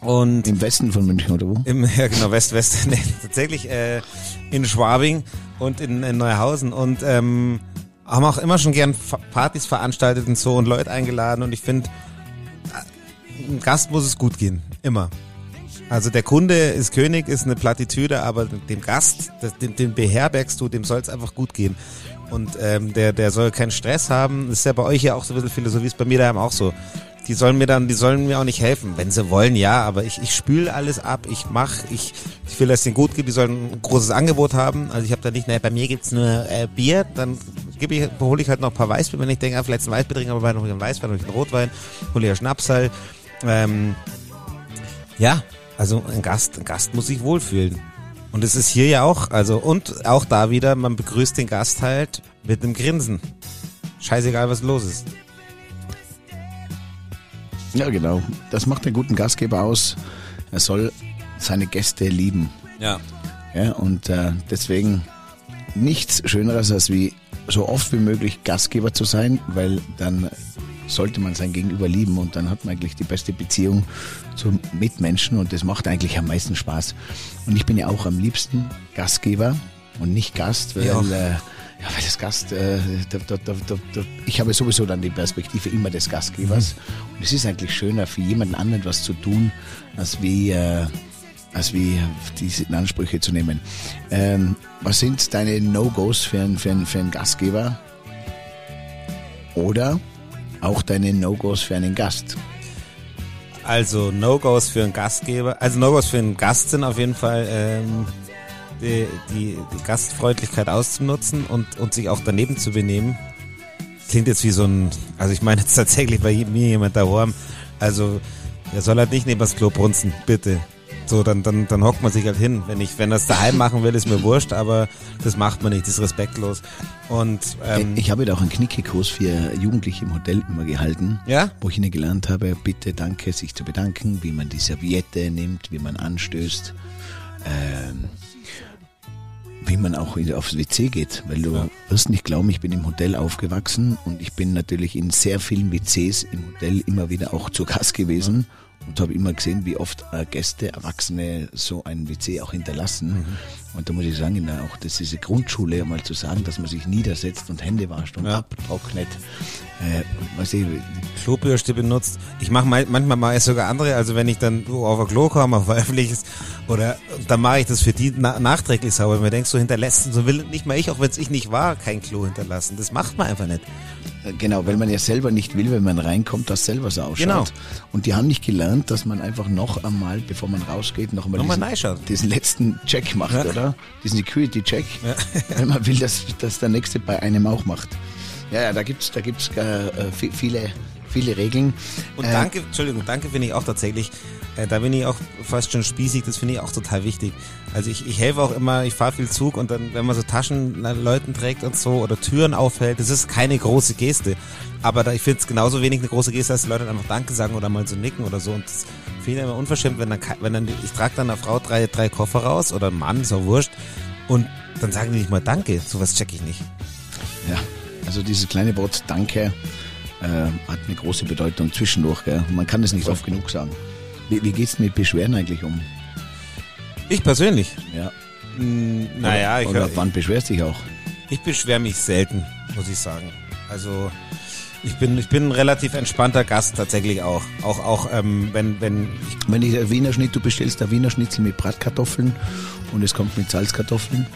Und Im Westen von München oder wo? Im, ja, genau, West, West, nee, tatsächlich äh, in Schwabing und in, in Neuhausen und ähm, haben auch immer schon gern Partys veranstaltet und so und Leute eingeladen und ich finde, einem Gast muss es gut gehen, immer. Also der Kunde ist König, ist eine Plattitüde, aber dem Gast, den, den beherbergst du, dem soll es einfach gut gehen. Und ähm, der, der soll keinen Stress haben. Das ist ja bei euch ja auch so ein bisschen Philosophie, ist bei mir daheim auch so. die sollen mir dann, die sollen mir auch nicht helfen. Wenn sie wollen, ja, aber ich, ich spüle alles ab, ich mach, ich, ich will, dass es denen gut geht, die sollen ein großes Angebot haben. Also ich habe da nicht, naja, bei mir gibt's nur äh, Bier, dann gebe ich, hole ich halt noch ein paar Weißbier, wenn ich denke, ah, vielleicht ein Weißbier trinken, aber noch einen Weißwein, noch einen Rotwein, hole ich einen Schnapsal. Ähm, ja, also ein Gast, ein Gast muss sich wohlfühlen. Und es ist hier ja auch, also und auch da wieder, man begrüßt den Gast halt mit einem Grinsen. Scheißegal, was los ist. Ja, genau. Das macht einen guten Gastgeber aus. Er soll seine Gäste lieben. Ja. Ja, und äh, deswegen nichts Schöneres, als wie so oft wie möglich Gastgeber zu sein, weil dann sollte man sein Gegenüber lieben und dann hat man eigentlich die beste Beziehung zu Mitmenschen und das macht eigentlich am meisten Spaß. Und ich bin ja auch am liebsten Gastgeber und nicht Gast, weil, Ja. äh, ja, weil das Gast, äh, da, da, da, ich habe sowieso dann die Perspektive immer des Gastgebers und es ist eigentlich schöner für jemanden anderen was zu tun, als wie, äh, als wie diese Ansprüche zu nehmen. Ähm, was sind deine No-Gos für, einen- für, einen- für einen Gastgeber? Oder auch deine No-Gos für einen Gast? Also No-Gos für einen Gastgeber, also No-Gos für einen Gast sind auf jeden Fall ähm, die, die, die Gastfreundlichkeit auszunutzen und, und sich auch daneben zu benehmen. Klingt jetzt wie so ein, also ich meine jetzt tatsächlich bei mir jemand daheim, also er soll halt nicht neben das Klo brunzen, bitte. So, dann, dann, dann hockt man sich halt hin. Wenn ich, wenn er es daheim machen will, ist mir wurscht, aber das macht man nicht, das ist respektlos. Und ähm, ich habe da auch einen Knickekurs für Jugendliche im Hotel immer gehalten, ja, wo ich ihnen gelernt habe, bitte, danke, sich zu bedanken, wie man die Serviette nimmt, wie man anstößt, ähm, wie man auch aufs WC geht, weil du wirst nicht glauben, ich bin im Hotel aufgewachsen und ich bin natürlich in sehr vielen WCs im Hotel immer wieder auch zu Gast gewesen und habe immer gesehen, wie oft äh, Gäste, Erwachsene so ein WC auch hinterlassen. Und da muss ich sagen, der, auch das ist diese Grundschule, mal zu sagen, dass man sich niedersetzt und Hände wascht und Ja. abtrocknet. Äh, was ich, Klobürste benutzt. Ich mache manchmal mal sogar andere, also wenn ich dann auf ein Klo komme, auf ein öffentliches, oder dann mache ich das für die na nachträglich sauber. Wenn man denkt, so hinterlässt, so will nicht mal ich, auch wenn es ich nicht war, kein Klo hinterlassen. Das macht man einfach nicht. Äh, Genau, weil man ja selber nicht will, wenn man reinkommt, dass selber so ausschaut. Genau. Und die haben nicht gelernt, dass man einfach noch einmal, bevor man rausgeht, noch einmal diesen, diesen letzten Check macht, Ja. oder? Diesen Security-Check, weil man will, dass, dass der Nächste bei einem auch macht. Ja, ja, da gibt's, da gibt's äh, äh, vi- viele, viele Regeln. Und Äh, danke, Entschuldigung, danke finde ich auch tatsächlich. Äh, da bin ich auch fast schon spießig, das finde ich auch total wichtig. Also ich, ich helfe auch immer, ich fahre viel Zug und dann, wenn man so Taschen äh, Leuten trägt und so oder Türen aufhält, das ist keine große Geste. Aber da, ich finde es genauso wenig eine große Geste, als die Leute einfach Danke sagen oder mal so nicken oder so. Und das finde ich immer unverschämt, wenn dann, wenn dann, ich trage dann einer Frau drei, drei Koffer raus oder einem Mann, ist auch wurscht. Und dann sagen die nicht mal Danke. Sowas check ich nicht. Ja, also dieses kleine Wort Danke äh, hat eine große Bedeutung zwischendurch. Gell? Man kann es nicht oft genug sagen. Wie, wie geht's mit Beschwerden eigentlich um? Ich persönlich. Ja. Naja, ich, Oder wann beschwerst du dich auch? Ich beschwere mich selten, muss ich sagen. Also ich bin ich bin ein relativ entspannter Gast tatsächlich auch. Auch auch ähm, wenn wenn ich, Wenn ich Wiener Schnitt, du bestellst ein Wiener Schnitzel mit Bratkartoffeln und es kommt mit Salzkartoffeln.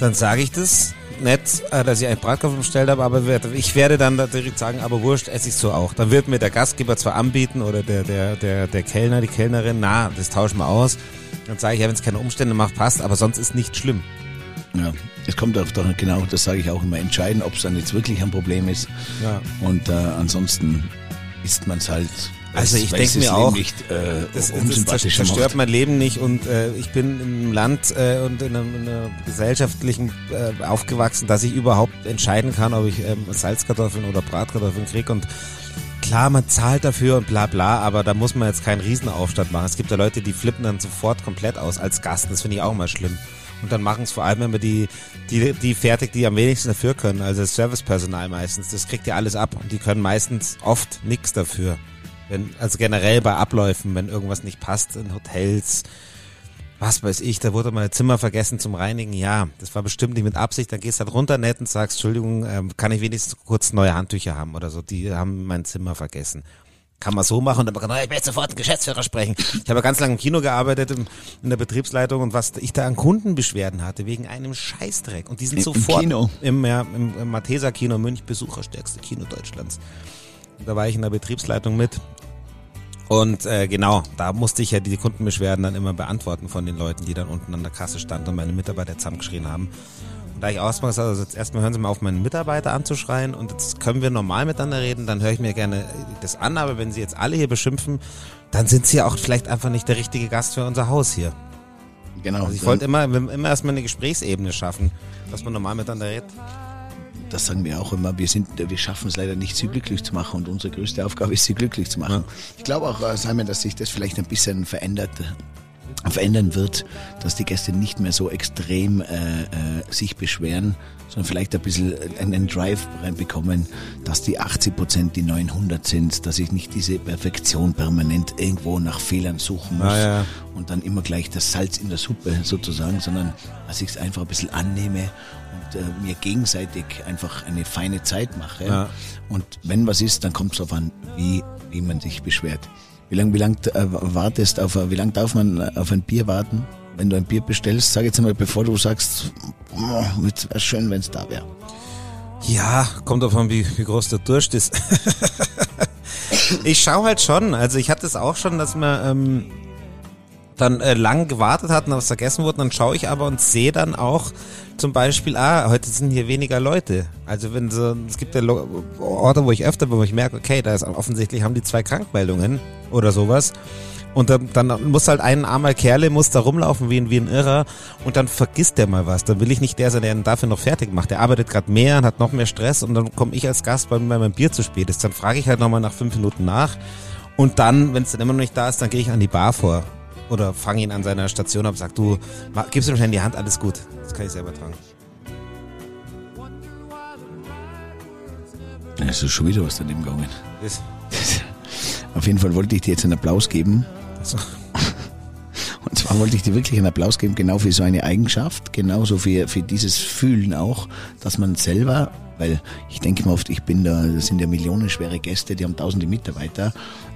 dann sage ich das nicht, äh, dass ich einen Bratkartoffel bestellt habe, aber ich werde dann direkt sagen, aber wurscht, esse ich so auch. Dann wird mir der Gastgeber zwar anbieten oder der der der der Kellner, die Kellnerin, na, das tauschen wir aus. Dann sage ich, ja, wenn es keine Umstände macht, passt, aber sonst ist nicht schlimm. Ja, es kommt auch doch genau, das sage ich auch immer, entscheiden, ob es dann jetzt wirklich ein Problem ist. Ja. Und äh, ansonsten isst man es halt. Also ich weil's denk das mir auch, nicht äh, Das, das zerstört mein Leben nicht und äh, ich bin im Land äh, und in einem, in einer gesellschaftlichen äh, aufgewachsen, dass ich überhaupt entscheiden kann, ob ich ähm, Salzkartoffeln oder Bratkartoffeln krieg und klar, man zahlt dafür und bla bla, aber da muss man jetzt keinen Riesenaufstand machen. Es gibt ja Leute, die flippen dann sofort komplett aus als Gast, das finde ich auch mal schlimm. Und dann machen es vor allem immer die, die, die fertig, die am wenigsten dafür können, also das Servicepersonal meistens. Das kriegt ja alles ab und die können meistens oft nichts dafür. Wenn, also generell bei Abläufen, wenn irgendwas nicht passt in Hotels, was weiß ich, da wurde mein Zimmer vergessen zum Reinigen. Ja, das war bestimmt nicht mit Absicht. Dann gehst du halt runter nett und sagst, Entschuldigung, ähm, kann ich wenigstens kurz neue Handtücher haben oder so. Die haben mein Zimmer vergessen. Kann man so machen und dann kann man, ich will sofort einen Geschäftsführer sprechen. Ich habe ganz lange im Kino gearbeitet, im, in der Betriebsleitung und was ich da an Kundenbeschwerden hatte, wegen einem Scheißdreck. Und die sind Im- im sofort Kino? im, ja, im, im Matheser Kino Münch, besucherstärkste Kino Deutschlands. Da war ich in der Betriebsleitung mit. Und äh, genau, da musste ich ja die Kundenbeschwerden dann immer beantworten von den Leuten, die dann unten an der Kasse standen und meine Mitarbeiter zusammengeschrien haben. Und da ich auch erstmal gesagt habe, also jetzt erstmal hören Sie mal auf, meinen Mitarbeiter anzuschreien und jetzt können wir normal miteinander reden, dann höre ich mir gerne das an, aber wenn Sie jetzt alle hier beschimpfen, dann sind Sie auch vielleicht einfach nicht der richtige Gast für unser Haus hier. Genau. Also ich wollte immer, immer erstmal eine Gesprächsebene schaffen, dass man normal miteinander redet das sagen wir auch immer, wir, sind, wir schaffen es leider nicht, sie glücklich zu machen und unsere größte Aufgabe ist, sie glücklich zu machen. Ja. Ich glaube auch, äh, Simon, dass sich das vielleicht ein bisschen verändert verändern wird, dass die Gäste nicht mehr so extrem äh, äh, sich beschweren, sondern vielleicht ein bisschen einen Drive reinbekommen, dass die 80 Prozent die 900 sind, dass ich nicht diese Perfektion permanent irgendwo nach Fehlern suchen muss ah, ja. und dann immer gleich das Salz in der Suppe sozusagen, sondern dass ich es einfach ein bisschen annehme äh, mir gegenseitig einfach eine feine Zeit mache. Ja. Und wenn was ist, dann kommt es darauf an, wie, wie man sich beschwert. Wie lange wie lang, äh, wartest auf, wie lange darf man auf ein Bier warten? Wenn du ein Bier bestellst, sag jetzt mal, bevor du sagst, oh, wäre schön, wenn es da wäre. Ja, kommt davon, wie, wie groß der Durst ist. ich schaue halt schon, also ich hatte es auch schon, dass man ähm, dann äh, lang gewartet hat und was vergessen wurde, dann schaue ich aber und sehe dann auch zum Beispiel, ah, heute sind hier weniger Leute. Also wenn so, es gibt ja Orte, wo ich öfter bin, wo ich merke, okay, da ist offensichtlich haben die zwei Krankmeldungen oder sowas. Und dann, dann muss halt ein armer Kerle muss da rumlaufen wie ein, wie ein Irrer und dann vergisst der mal was. Dann will ich nicht der sein, der ihn dafür noch fertig macht. Der arbeitet gerade mehr und hat noch mehr Stress und dann komme ich als Gast, weil mein Bier zu spät ist. Dann frage ich halt nochmal nach fünf Minuten nach und dann, wenn es dann immer noch nicht da ist, dann gehe ich an die Bar vor oder fange ihn an seiner Station ab und sag, du, gibst du mir schnell die Hand, alles gut. Das kann ich selber tragen. Es ist schon wieder was daneben gegangen. Das. Auf jeden Fall wollte ich dir jetzt einen Applaus geben. So. Und zwar wollte ich dir wirklich einen Applaus geben, genau für so eine Eigenschaft, genauso für, für dieses Fühlen auch, dass man selber, weil ich denke mal oft, ich bin da, das sind ja millionenschwere Gäste, die haben tausende Mitarbeiter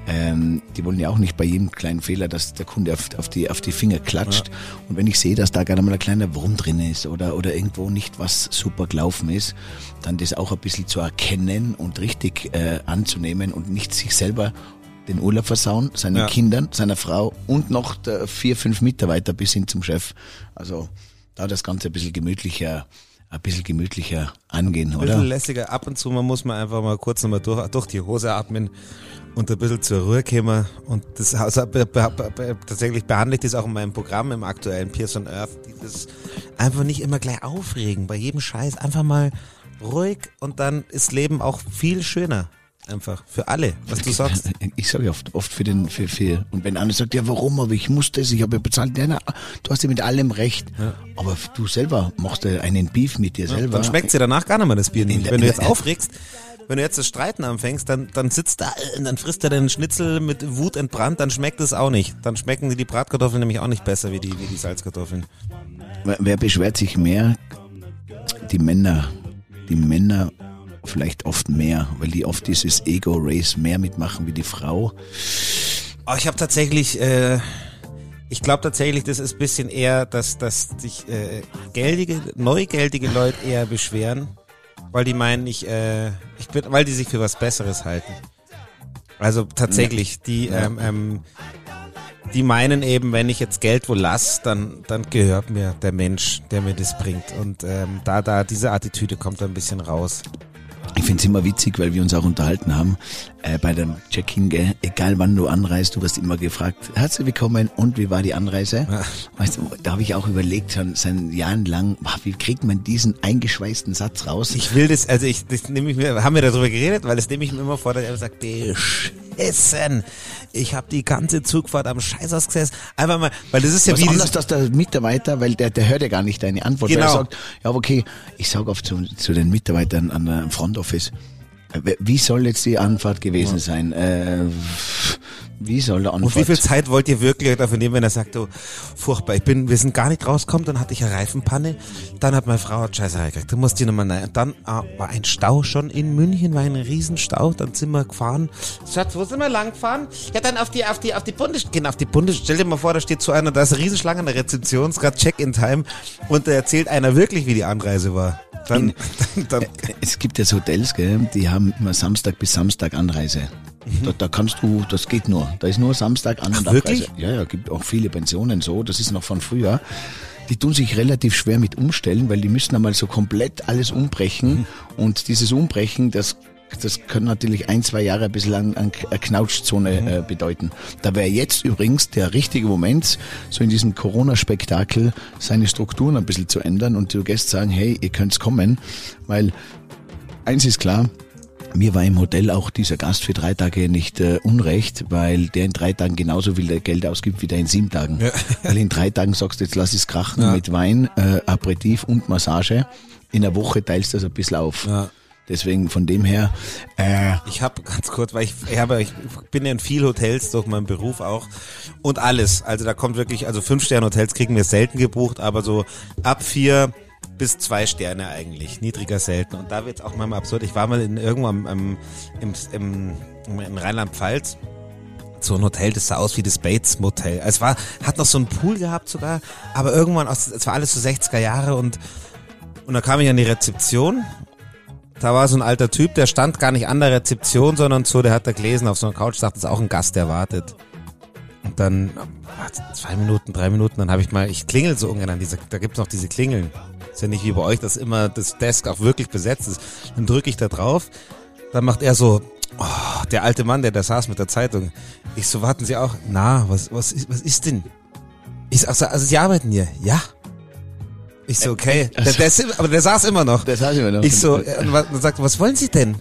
ähm, die wollen ja auch nicht bei jedem kleinen Fehler, dass der Kunde auf, auf, die, auf die Finger klatscht. Ja. Und wenn ich sehe, dass da gerade mal ein kleiner Wurm drin ist oder, oder irgendwo nicht was super gelaufen ist, dann das auch ein bisschen zu erkennen und richtig äh, anzunehmen und nicht sich selber den Urlaub versauen, seinen ja. Kindern, seiner Frau und noch vier, fünf Mitarbeiter bis hin zum Chef. Also da das Ganze ein bisschen gemütlicher ein bisschen gemütlicher angehen, oder? Ein bisschen lässiger. Ab und zu man muss man einfach mal kurz nochmal durch, durch die Hose atmen und ein bisschen zur Ruhe kommen. Und das also, tatsächlich behandle ich das auch in meinem Programm im aktuellen Peers on Earth. Das einfach nicht immer gleich aufregen bei jedem Scheiß. Einfach mal ruhig und dann ist Leben auch viel schöner. Einfach für alle, was du sagst. Ich sage ja oft, oft für den, für, für, und wenn einer sagt, ja warum, aber ich muss das, ich habe ja bezahlt, ja, na, du hast ja mit allem recht. Ja. Aber du selber machst ja einen Beef mit dir selber. dann schmeckt dir danach gar nicht mehr das Bier nicht. Wenn du jetzt aufregst, wenn du jetzt das Streiten anfängst, dann, dann sitzt da, dann frisst er den Schnitzel mit Wut entbrannt, dann schmeckt es auch nicht. Dann schmecken die Bratkartoffeln nämlich auch nicht besser wie die, wie die Salzkartoffeln. Wer beschwert sich mehr? Die Männer. Die Männer vielleicht oft mehr, weil die oft dieses Ego-Race mehr mitmachen wie die Frau. Oh, ich habe tatsächlich, äh, ich glaube tatsächlich, das ist bisschen eher, dass, dass sich äh, geldige, neugeldige Leute eher beschweren weil die meinen, ich, äh, ich bin, weil die sich für was Besseres halten. Also tatsächlich, die, ähm, ähm, die meinen eben, wenn ich jetzt Geld wo lass, dann, dann gehört mir der Mensch, der mir das bringt. Und ähm, da, da, diese Attitüde kommt ein bisschen raus. Ich finde es immer witzig, weil wir uns auch unterhalten haben äh, bei dem Check-in, egal wann du anreist, du wirst immer gefragt, herzlich willkommen und wie war die Anreise? Ja. Weißt du, da habe ich auch überlegt, schon seit Jahren lang, wie kriegt man diesen eingeschweißten Satz raus? Ich will das, also ich, das nehme ich mir, haben wir darüber geredet, weil das nehme ich mir immer vor, dass er sagt, beschissen. Ich habe die ganze Zugfahrt am Scheißhaus gesessen. Einfach mal, weil das ist ja Was wie anders, dass der Mitarbeiter, weil der, der hört ja gar nicht deine Antwort. Genau. Er sagt, ja okay, ich sage oft zu, zu den Mitarbeitern an der Front Office, wie soll jetzt die Anfahrt gewesen sein? Äh, Wie soll der Und wie viel Zeit wollt ihr wirklich dafür nehmen, wenn er sagt, oh, furchtbar, ich bin, wir sind gar nicht rausgekommen, dann hatte ich eine Reifenpanne, dann hat meine Frau Scheiße gekriegt, du musst die nochmal nein. Und dann ah, war ein Stau schon in München, war ein Riesenstau, dann sind wir gefahren. Schatz, wo sind wir lang gefahren? Ja, dann auf die, auf die, auf die Bundes, gehen auf die Bundes, stell dir mal vor, da steht so einer, da ist eine Riesenschlange an der Rezeption, gerade Check-in-Time und da erzählt einer wirklich, wie die Anreise war. Dann, dann, dann, Es gibt ja so Hotels, gell, die haben immer Samstag bis Samstag Anreise. Da, da kannst du, das geht nur. Da ist nur Samstag An- und Ach, wirklich? Ja, ja, gibt auch viele Pensionen so. Das ist noch von früher. Die tun sich relativ schwer mit umstellen, weil die müssen einmal so komplett alles umbrechen. Und dieses Umbrechen, das das kann natürlich ein, zwei Jahre ein bisschen an, an eine Knautschzone äh, bedeuten. Da wäre jetzt übrigens der richtige Moment, so in diesem Corona-Spektakel seine Strukturen ein bisschen zu ändern und die Gäste sagen, hey, ihr könnt's kommen, weil eins ist klar, mir war im Hotel auch dieser Gast für drei Tage nicht äh, unrecht, weil der in drei Tagen genauso viel Geld ausgibt wie der in sieben Tagen. Weil in drei Tagen sagst du, jetzt lass es krachen Ja. mit Wein, äh, Aperitif und Massage. In der Woche teilst du das ein bisschen auf. Ja. Deswegen von dem her, äh, Ich habe ganz kurz, weil ich, ich, habe, ich bin ja in viel Hotels durch meinen Beruf auch und alles. Also da kommt wirklich, also fünf Sterne Hotels kriegen wir selten gebucht, aber so ab vier bis zwei Sterne eigentlich, niedriger selten. Und da wird's auch manchmal absurd. Ich war mal in irgendwann im, im, im, in Rheinland-Pfalz so ein Hotel, das sah aus wie das Bates Motel. Es war, hat noch so einen Pool gehabt sogar, aber irgendwann, aus, es war alles so 60er Jahre und, und da kam ich an die Rezeption da war so ein alter Typ, der stand gar nicht an der Rezeption, sondern so, der hat da gelesen auf so einer Couch, dachte, es ist auch ein Gast, der wartet. Und dann, warte, zwei Minuten, drei Minuten, dann habe ich mal, ich klingel so ungern an diese, da gibt's noch diese Klingeln. Ist ja nicht wie bei euch, dass immer das Desk auch wirklich besetzt ist. Dann drücke ich da drauf, dann macht er so, oh, der alte Mann, der da saß mit der Zeitung. Ich so, warten Sie auch, na, was, was, ist, was ist denn? Ich sag so, also Sie arbeiten hier? Ja. Ich so, okay. Der, der ist, aber der saß immer noch. das heißt immer noch. Ich so, äh, und dann sagt, was wollen Sie denn?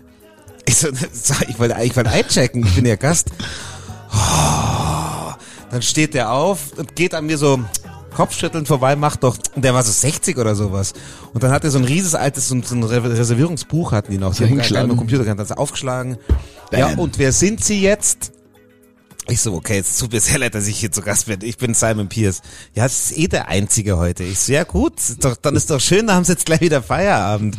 Ich so, ich wollte, ich wollte einchecken, ich bin ja Gast. Dann steht der auf und geht an mir so Kopfschütteln vorbei, macht doch, der war so 60 oder sowas. Und dann hat er so ein rieses altes, so ein, so ein Re- Reservierungsbuch hatten die noch. Die haben keinen Computer gehabt, hat er aufgeschlagen. Ja, Bam. und wer sind Sie jetzt? Ich so, okay, jetzt tut mir sehr leid, dass ich hier zu Gast bin. Ich bin Simon Pierce. Ja, das ist eh der Einzige heute. Ich so, ja gut, doch, dann ist doch schön, da haben sie jetzt gleich wieder Feierabend.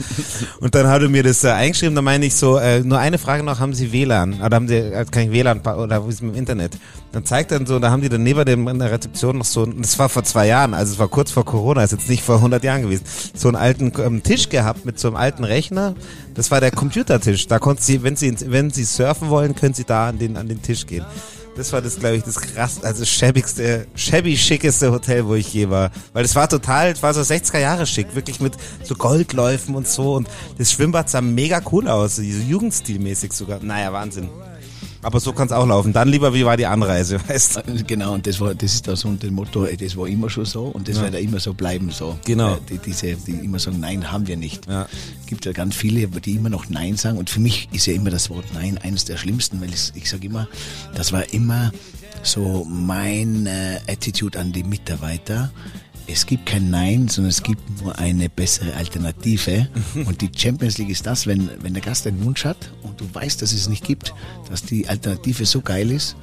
Und dann hat er mir das äh, eingeschrieben, da meine ich so, äh, nur eine Frage noch, haben Sie WLAN? Oder haben Sie äh, kein WLAN pa- oder wo ist es mit dem Internet? Dann zeigt er so, da haben die dann neben dem in der Rezeption noch so, das war vor zwei Jahren, also es war kurz vor Corona, ist jetzt nicht vor 100 Jahren gewesen, so einen alten ähm, Tisch gehabt mit so einem alten Rechner. Das war der Computertisch. Da konnten Sie, wenn Sie, wenn Sie surfen wollen, können Sie da an den, an den Tisch gehen. Das war das, glaube ich, das krass, also schäbigste, shabby schickeste Hotel, wo ich je war. Weil es war total, es war so 60er Jahre schick, wirklich mit so Goldläufen und so. Und das Schwimmbad sah mega cool aus, so jugendstilmäßig sogar. Naja, Wahnsinn. Aber so kann es auch laufen. Dann lieber, wie war die Anreise, weißt du? Genau, und das war, das ist da so ein Motto, ey, das war immer schon so und das wird ja immer so bleiben so. Genau. Äh, Die, diese, die immer sagen, nein, haben wir nicht. Ja. Es gibt ja ganz viele, die immer noch Nein sagen und für mich ist ja immer das Wort Nein eines der schlimmsten, weil ich, ich sage immer, das war immer so mein äh, Attitude an die Mitarbeiter. Es gibt kein Nein, sondern es gibt nur eine bessere Alternative. Und die Champions League ist das, wenn, wenn der Gast einen Wunsch hat und du weißt, dass es nicht gibt, dass die Alternative so geil ist,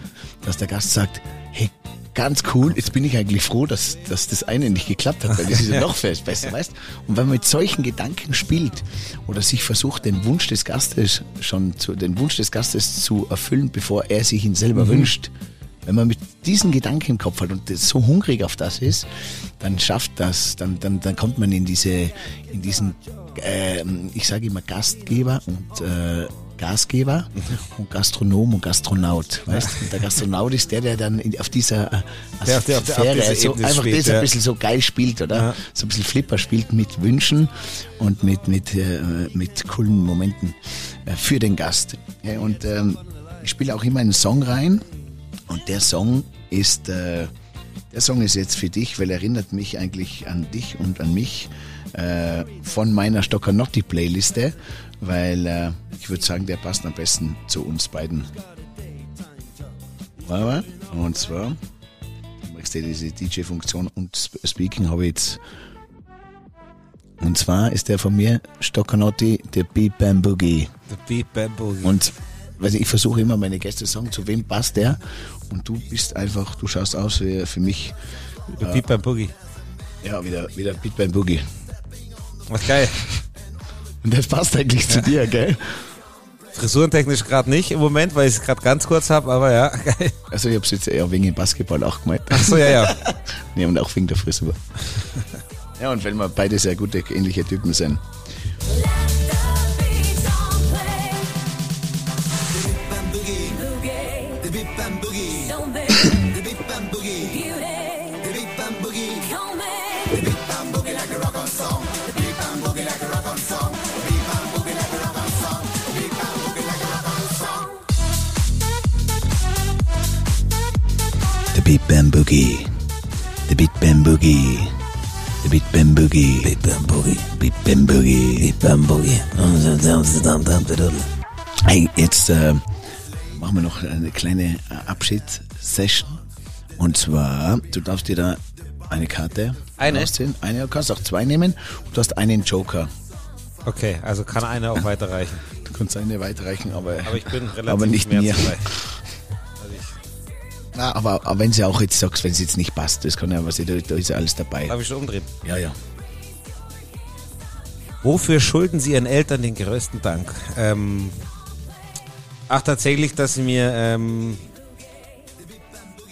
dass der Gast sagt, hey, ganz cool, jetzt bin ich eigentlich froh, dass, dass das eine nicht geklappt hat, weil das ist ja noch fest besser, weißt? Und wenn man mit solchen Gedanken spielt oder sich versucht, den Wunsch des Gastes schon zu, den Wunsch des Gastes zu erfüllen, bevor er sich ihn selber wünscht, wenn man mit diesen Gedanken im Kopf hat und so hungrig auf das ist, dann schafft das, dann, dann, dann kommt man in diese, in diesen, ähm, ich sage immer Gastgeber und äh, Gasgeber und Gastronom und Gastronaut. Weißt? Und der Gastronaut ist der, der dann auf dieser äh, Sphäre so, Ebene einfach spielt, das ja. ein bisschen so geil spielt, oder? Ja. So ein bisschen Flipper spielt mit Wünschen und mit, mit, äh, mit coolen Momenten äh, für den Gast. Und ähm, ich spiele auch immer einen Song rein und der Song ist, äh, der Song ist jetzt für dich, weil er erinnert mich eigentlich an dich und an mich äh, von meiner Stoccanotti Playliste, weil äh, ich würde sagen, der passt am besten zu uns beiden. Und zwar, du merkst ja diese DJ-Funktion und Sp- Speaking habe ich jetzt. Und zwar ist der von mir Stoccanotti, der Beat Bam Boogie. The Beat Bamboo. Und weiß ich, ich versuche immer meine Gäste zu sagen, zu wem passt der? Und du bist einfach, du schaust aus wie für mich, Der Piep beim Boogie. ja, wieder, wieder Beat beim Boogie. Was geil. Und das passt eigentlich zu dir, gell? Frisurentechnisch gerade nicht im Moment, weil ich es gerade ganz kurz habe, aber ja, geil. Also ich hab's jetzt eher wegen dem Basketball auch gemeint. Achso, ja, ja. Nee, und auch wegen der Frisur. Ja, und weil wir beide sehr gute, ähnliche Typen sind. Boogie. The Beat Bam Boogie. The Beat Bam Boogie. Beat Bam Boogie. Beat Bam Boogie. Beat Bam Boogie. Hey, jetzt äh, machen wir noch eine kleine äh, Abschiedssession. Und zwar, du darfst dir da eine Karte Eine? rausziehen. Eine, du kannst auch zwei nehmen. Und du hast einen Joker. Okay, also kann einer auch weiterreichen. Du kannst eine weiterreichen, aber, Aber ich bin relativ aber nicht mir. Na, aber, aber wenn sie auch jetzt sagst, wenn es jetzt nicht passt, das kann ja was, da, da ist ja alles dabei. darf ich schon umdrehen? Ja, ja. Wofür schulden Sie Ihren Eltern den größten Dank? Ähm, ach, tatsächlich, dass Sie mir ähm,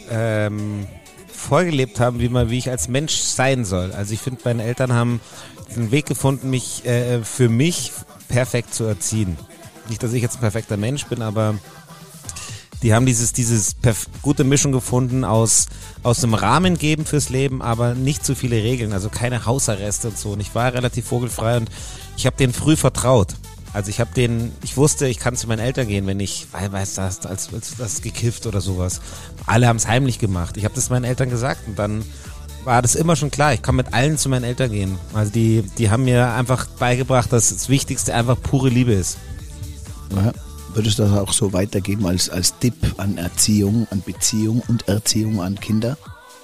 ähm, vorgelebt haben, wie, man, wie ich als Mensch sein soll. Also ich finde, meine Eltern haben den Weg gefunden, mich äh, für mich perfekt zu erziehen. Nicht, dass ich jetzt ein perfekter Mensch bin, aber die haben dieses, dieses gute Mischung gefunden aus, aus einem Rahmen geben fürs Leben, aber nicht zu viele Regeln, also keine Hausarreste und so. Und ich war relativ vogelfrei und ich habe denen früh vertraut. Also ich habe den, ich wusste, ich kann zu meinen Eltern gehen, wenn ich, weil weiß das, als, als das gekifft oder sowas. Alle haben es heimlich gemacht. Ich habe das meinen Eltern gesagt und dann war das immer schon klar. Ich kann mit allen zu meinen Eltern gehen. Also die, die haben mir einfach beigebracht, dass das Wichtigste einfach pure Liebe ist. Ja. Würdest du das auch so weitergeben als, als Tipp an Erziehung, an Beziehung und Erziehung an Kinder?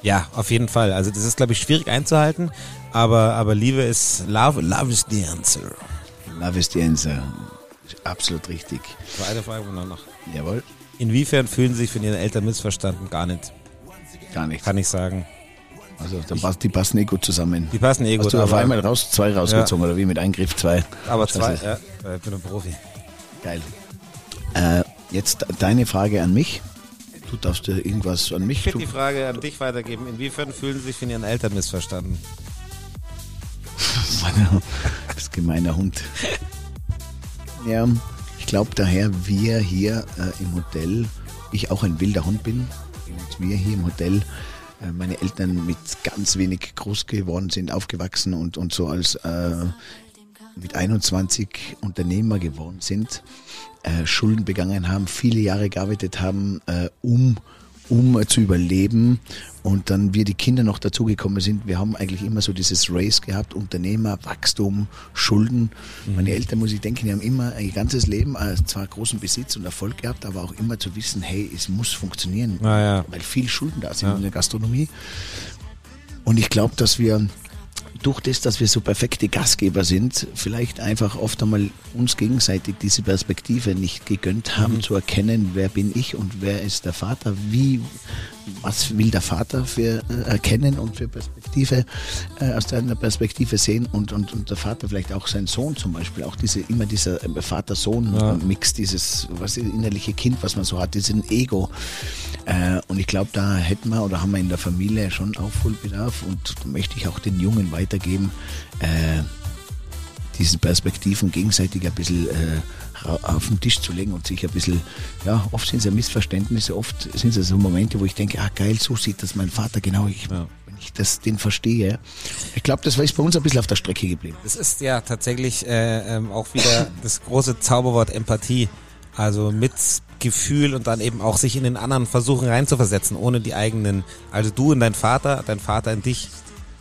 Ja, auf jeden Fall. Also das ist, glaube ich, schwierig einzuhalten, aber, aber Liebe ist, love, love is the answer. Love is the answer. Absolut richtig. So eine Frage noch. noch. Jawohl. Inwiefern fühlen Sie sich von Ihren Eltern missverstanden? Gar nicht, Gar nichts. kann ich sagen. Also dann passt, die passen eh gut zusammen. Die passen eh Hast gut, du auf einmal raus, zwei rausgezogen oder wie mit Eingriff zwei? aber zwei, ja, ich bin ein Profi. Geil. Äh, jetzt deine Frage an mich. Du darfst dir irgendwas an mich Ich würde die Frage an dich weitergeben. Inwiefern fühlen Sie sich von Ihren Eltern missverstanden? Das ist gemeiner Hund. Ja, ich glaube daher, wir hier äh, im Hotel, ich auch ein wilder Hund bin, und wir hier im Hotel, äh, meine Eltern mit ganz wenig groß geworden sind, aufgewachsen und, und so als äh, mit 21 Unternehmer geworden sind, äh, Schulden begangen haben, viele Jahre gearbeitet haben, äh, um, um zu überleben. Und dann wir die Kinder noch dazugekommen sind, wir haben eigentlich immer so dieses Race gehabt, Unternehmer, Wachstum, Schulden. Meine Eltern, muss ich denken, die haben immer ein ganzes Leben, äh, zwar großen Besitz und Erfolg gehabt, aber auch immer zu wissen, hey, es muss funktionieren, Ah, ja. weil viel Schulden da sind in der Gastronomie. Und ich glaube, dass wir durch das, dass wir so perfekte Gastgeber sind, vielleicht einfach oft einmal uns gegenseitig diese Perspektive nicht gegönnt haben, zu erkennen, wer bin ich und wer ist der Vater, wie, was will der Vater für äh, erkennen und für Perspektive, äh, aus seiner Perspektive sehen und, und, und der Vater vielleicht auch sein Sohn zum Beispiel, auch diese, immer dieser äh, Vater-Sohn-Mix, dieses, was ist, innerliche Kind, was man so hat, diesen Ego. Äh, und ich glaube, da hätten wir oder haben wir in der Familie schon Aufholbedarf und möchte ich auch den Jungen weitergeben, äh, diesen Perspektiven gegenseitig ein bisschen äh, auf den Tisch zu legen und sich ein bisschen, ja, oft sind es ja Missverständnisse, oft sind es so Momente, wo ich denke, ah geil, so sieht das mein Vater genau, ich, Ja. wenn ich das, den verstehe. Ich glaube, das war ist bei uns ein bisschen auf der Strecke geblieben. Das ist ja tatsächlich äh, ähm, auch wieder das große Zauberwort Empathie. Also mit Gefühl und dann eben auch sich in den anderen versuchen reinzuversetzen, ohne die eigenen. Also du in dein Vater, dein Vater in dich.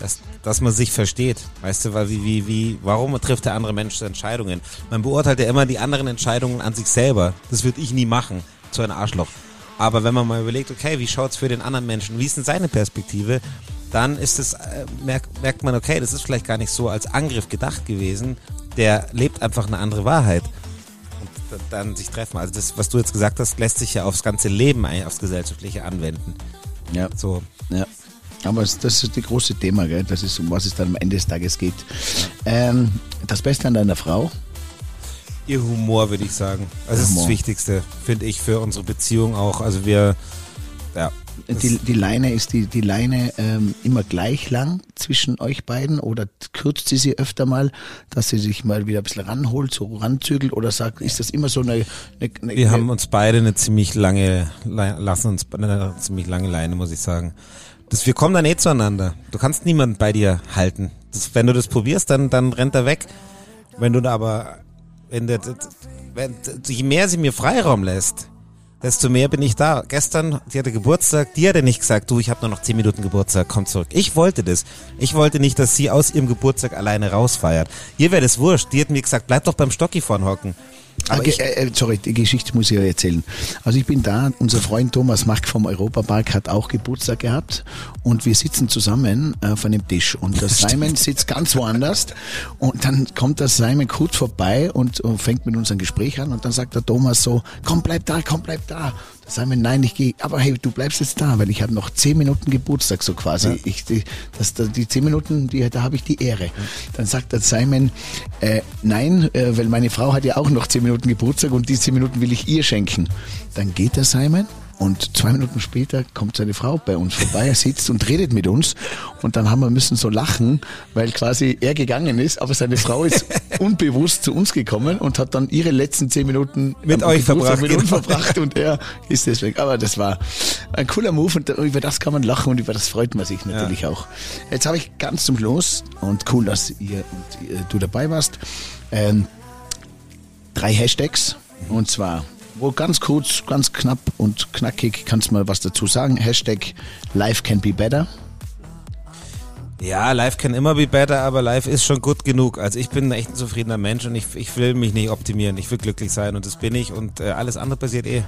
Dass, dass man sich versteht. Weißt du, weil wie, wie, wie, warum trifft der andere Mensch Entscheidungen? Man beurteilt ja immer die anderen Entscheidungen an sich selber. Das würde ich nie machen. So ein Arschloch. Aber wenn man mal überlegt, okay, wie schaut's für den anderen Menschen? Wie ist denn seine Perspektive? Dann ist es, äh, merkt, merkt man, okay, das ist vielleicht gar nicht so als Angriff gedacht gewesen. Der lebt einfach eine andere Wahrheit. Und dann sich treffen. Also das, was du jetzt gesagt hast, lässt sich ja aufs ganze Leben, aufs gesellschaftliche anwenden. Ja. So. Ja. Aber das ist das große Thema, gell? Das ist, um was es dann am Ende des Tages geht. Ähm, das Beste an deiner Frau? Ihr Humor, würde ich sagen. Also das ist das Wichtigste, finde ich, für unsere Beziehung auch. Also wir, ja. Die, die Leine, ist die, die Leine ähm, immer gleich lang zwischen euch beiden oder kürzt sie sie öfter mal, dass sie sich mal wieder ein bisschen ranholt, so ranzügelt oder sagt, ist das immer so eine... eine, eine wir haben uns beide eine ziemlich lange, lassen uns eine ziemlich lange Leine, muss ich sagen. Das, wir kommen dann eh zueinander. Du kannst niemanden bei dir halten. Das, wenn du das probierst, dann, dann rennt er weg. Wenn du da aber, wenn der, wenn, je mehr sie mir Freiraum lässt, desto mehr bin ich da. Gestern, die hatte Geburtstag, die hatte nicht gesagt, du, ich habe nur noch zehn Minuten Geburtstag, komm zurück. Ich wollte das. Ich wollte nicht, dass sie aus ihrem Geburtstag alleine rausfeiert. Ihr wäre das wurscht. Die hat mir gesagt, bleib doch beim Stocki vorn hocken. Aber ich, äh, äh, sorry, die Geschichte muss ich ja erzählen. Also ich bin da, unser Freund Thomas Mack vom Europapark hat auch Geburtstag gehabt und wir sitzen zusammen äh, auf einem Tisch und der Simon sitzt ganz woanders und dann kommt der Simon kurz vorbei und, und fängt mit uns ein Gespräch an und dann sagt der Thomas so, komm bleib da, komm bleib da sagen wir, nein, ich gehe, aber hey, du bleibst jetzt da, weil ich habe noch zehn Minuten Geburtstag so quasi. Ja. Ich, die, das, die zehn Minuten, die, da habe ich die Ehre. Dann sagt der Simon, äh, nein, äh, weil meine Frau hat ja auch noch zehn Minuten Geburtstag und die zehn Minuten will ich ihr schenken. Dann geht der Simon und zwei Minuten später kommt seine Frau bei uns vorbei, er sitzt und redet mit uns. Und dann haben wir müssen so lachen, weil quasi er gegangen ist, aber seine Frau ist unbewusst zu uns gekommen und hat dann ihre letzten zehn Minuten mit euch verbracht, mit uns genau. verbracht und er ist deswegen. Aber das war ein cooler Move und über das kann man lachen und über das freut man sich natürlich ja. auch. Jetzt habe ich ganz zum Schluss und cool, dass ihr und du dabei warst. Ähm, drei Hashtags und zwar wo ganz kurz, ganz knapp und knackig kannst du mal was dazu sagen. Hashtag Life can be better. Ja, life can immer be better, aber life ist schon gut genug. Also ich bin echt ein zufriedener Mensch und ich, ich will mich nicht optimieren. Ich will glücklich sein und das bin ich und äh, alles andere passiert eh.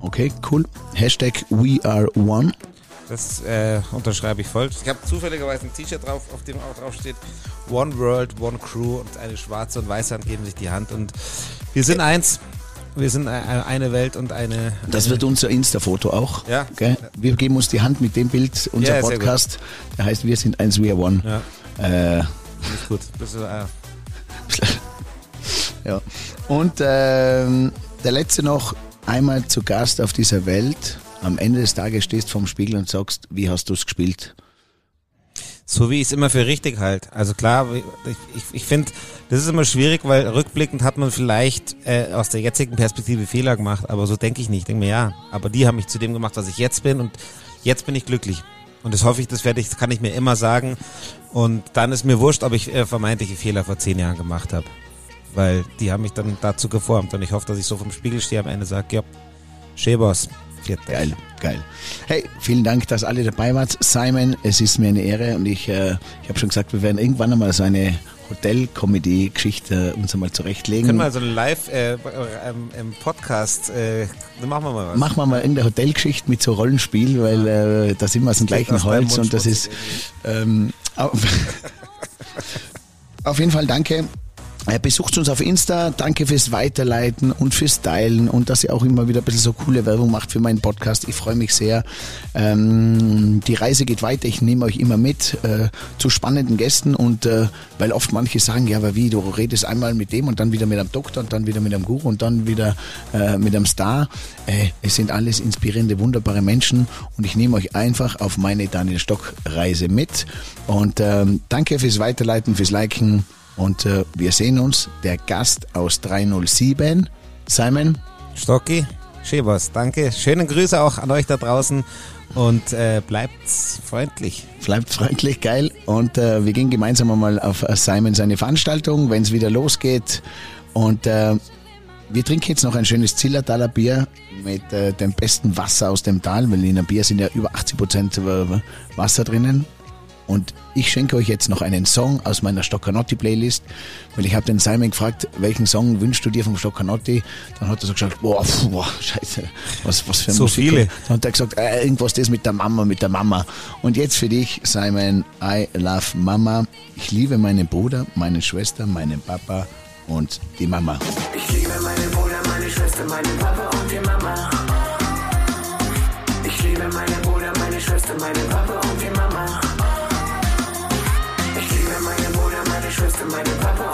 Okay, cool. Hashtag We Are One. Das äh, unterschreibe ich voll. Ich habe zufälligerweise ein T-Shirt drauf, auf dem auch drauf steht One World, One Crew und eine schwarze und weiße Hand geben sich die Hand und wir sind eins. Wir sind eine Welt und eine. Das wird unser Insta-Foto auch. Ja. Gell? Wir geben uns die Hand mit dem Bild, unser ja, Podcast. Der heißt Wir sind eins, we are one. Ja. Äh, ist gut. Das ist, äh ja. Und ähm, der letzte noch, einmal zu Gast auf dieser Welt. Am Ende des Tages stehst du vorm Spiegel und sagst, wie hast du es gespielt? So wie ich es immer für richtig halt. Also klar, ich, ich, ich finde, das ist immer schwierig, weil rückblickend hat man vielleicht äh, aus der jetzigen Perspektive Fehler gemacht, aber so denke ich nicht. Ich denke mir, ja, aber die haben mich zu dem gemacht, was ich jetzt bin und jetzt bin ich glücklich. Und das hoffe ich, das werde ich, das kann ich mir immer sagen. Und dann ist mir wurscht, ob ich äh, vermeintliche Fehler vor zehn Jahren gemacht habe. Weil die haben mich dann dazu geformt. Und ich hoffe, dass ich so vom Spiegel stehe am Ende sage, ja, Schäbers, Geil, geil. Hey, vielen Dank, dass alle dabei wart. Simon, es ist mir eine Ehre und ich, äh, ich habe schon gesagt, wir werden irgendwann einmal so eine Hotel-Comedy-Geschichte uns einmal zurechtlegen. Können wir so ein Live äh, ähm, im Podcast, äh, machen wir mal was. Machen wir mal in der Hotelgeschichte mit so Rollenspiel, weil äh, da sind wir aus dem gleichen Holz und das ist ähm, auf, auf jeden Fall danke äh, besucht uns auf Insta. Danke fürs Weiterleiten und fürs Teilen und dass ihr auch immer wieder ein bisschen so coole Werbung macht für meinen Podcast. Ich freue mich sehr. Ähm, die Reise geht weiter. Ich nehme euch immer mit äh, zu spannenden Gästen und äh, weil oft manche sagen, ja, aber wie, du redest einmal mit dem und dann wieder mit einem Doktor und dann wieder mit einem Guru und dann wieder äh, mit einem Star. Äh, es sind alles inspirierende, wunderbare Menschen und ich nehme euch einfach auf meine Daniel Stock Reise mit. Und ähm, danke fürs Weiterleiten, fürs Liken. Und äh, wir sehen uns, der Gast aus 307, Simon. Stocki, Schäbers, danke. Schöne Grüße auch an euch da draußen und äh, bleibt freundlich. Bleibt freundlich, geil. Und äh, wir gehen gemeinsam einmal auf äh, Simon seine Veranstaltung, wenn es wieder losgeht. Und äh, wir trinken jetzt noch ein schönes Zillertaler Bier mit äh, dem besten Wasser aus dem Tal, weil in einem Bier sind ja über 80 Prozent äh, Wasser drinnen. Und ich schenke euch jetzt noch einen Song aus meiner Stoccanotti Playlist, weil ich habe den Simon gefragt, welchen Song wünschst du dir vom Stoccanotti? Dann hat er so gesagt, boah, pf, boah scheiße, was, was für so Musik. viele. Dann hat er gesagt, äh, irgendwas das mit der Mama, mit der Mama. Und jetzt für dich, Simon, I love Mama. Ich liebe meinen Bruder, meine Schwester, meinen Papa und die Mama. Ich liebe meine Bruder, meine Schwester, meinen Papa und die Mama. Ich liebe meine Bruder, meine Schwester, meinen Papa meine Schwester, meinen Papa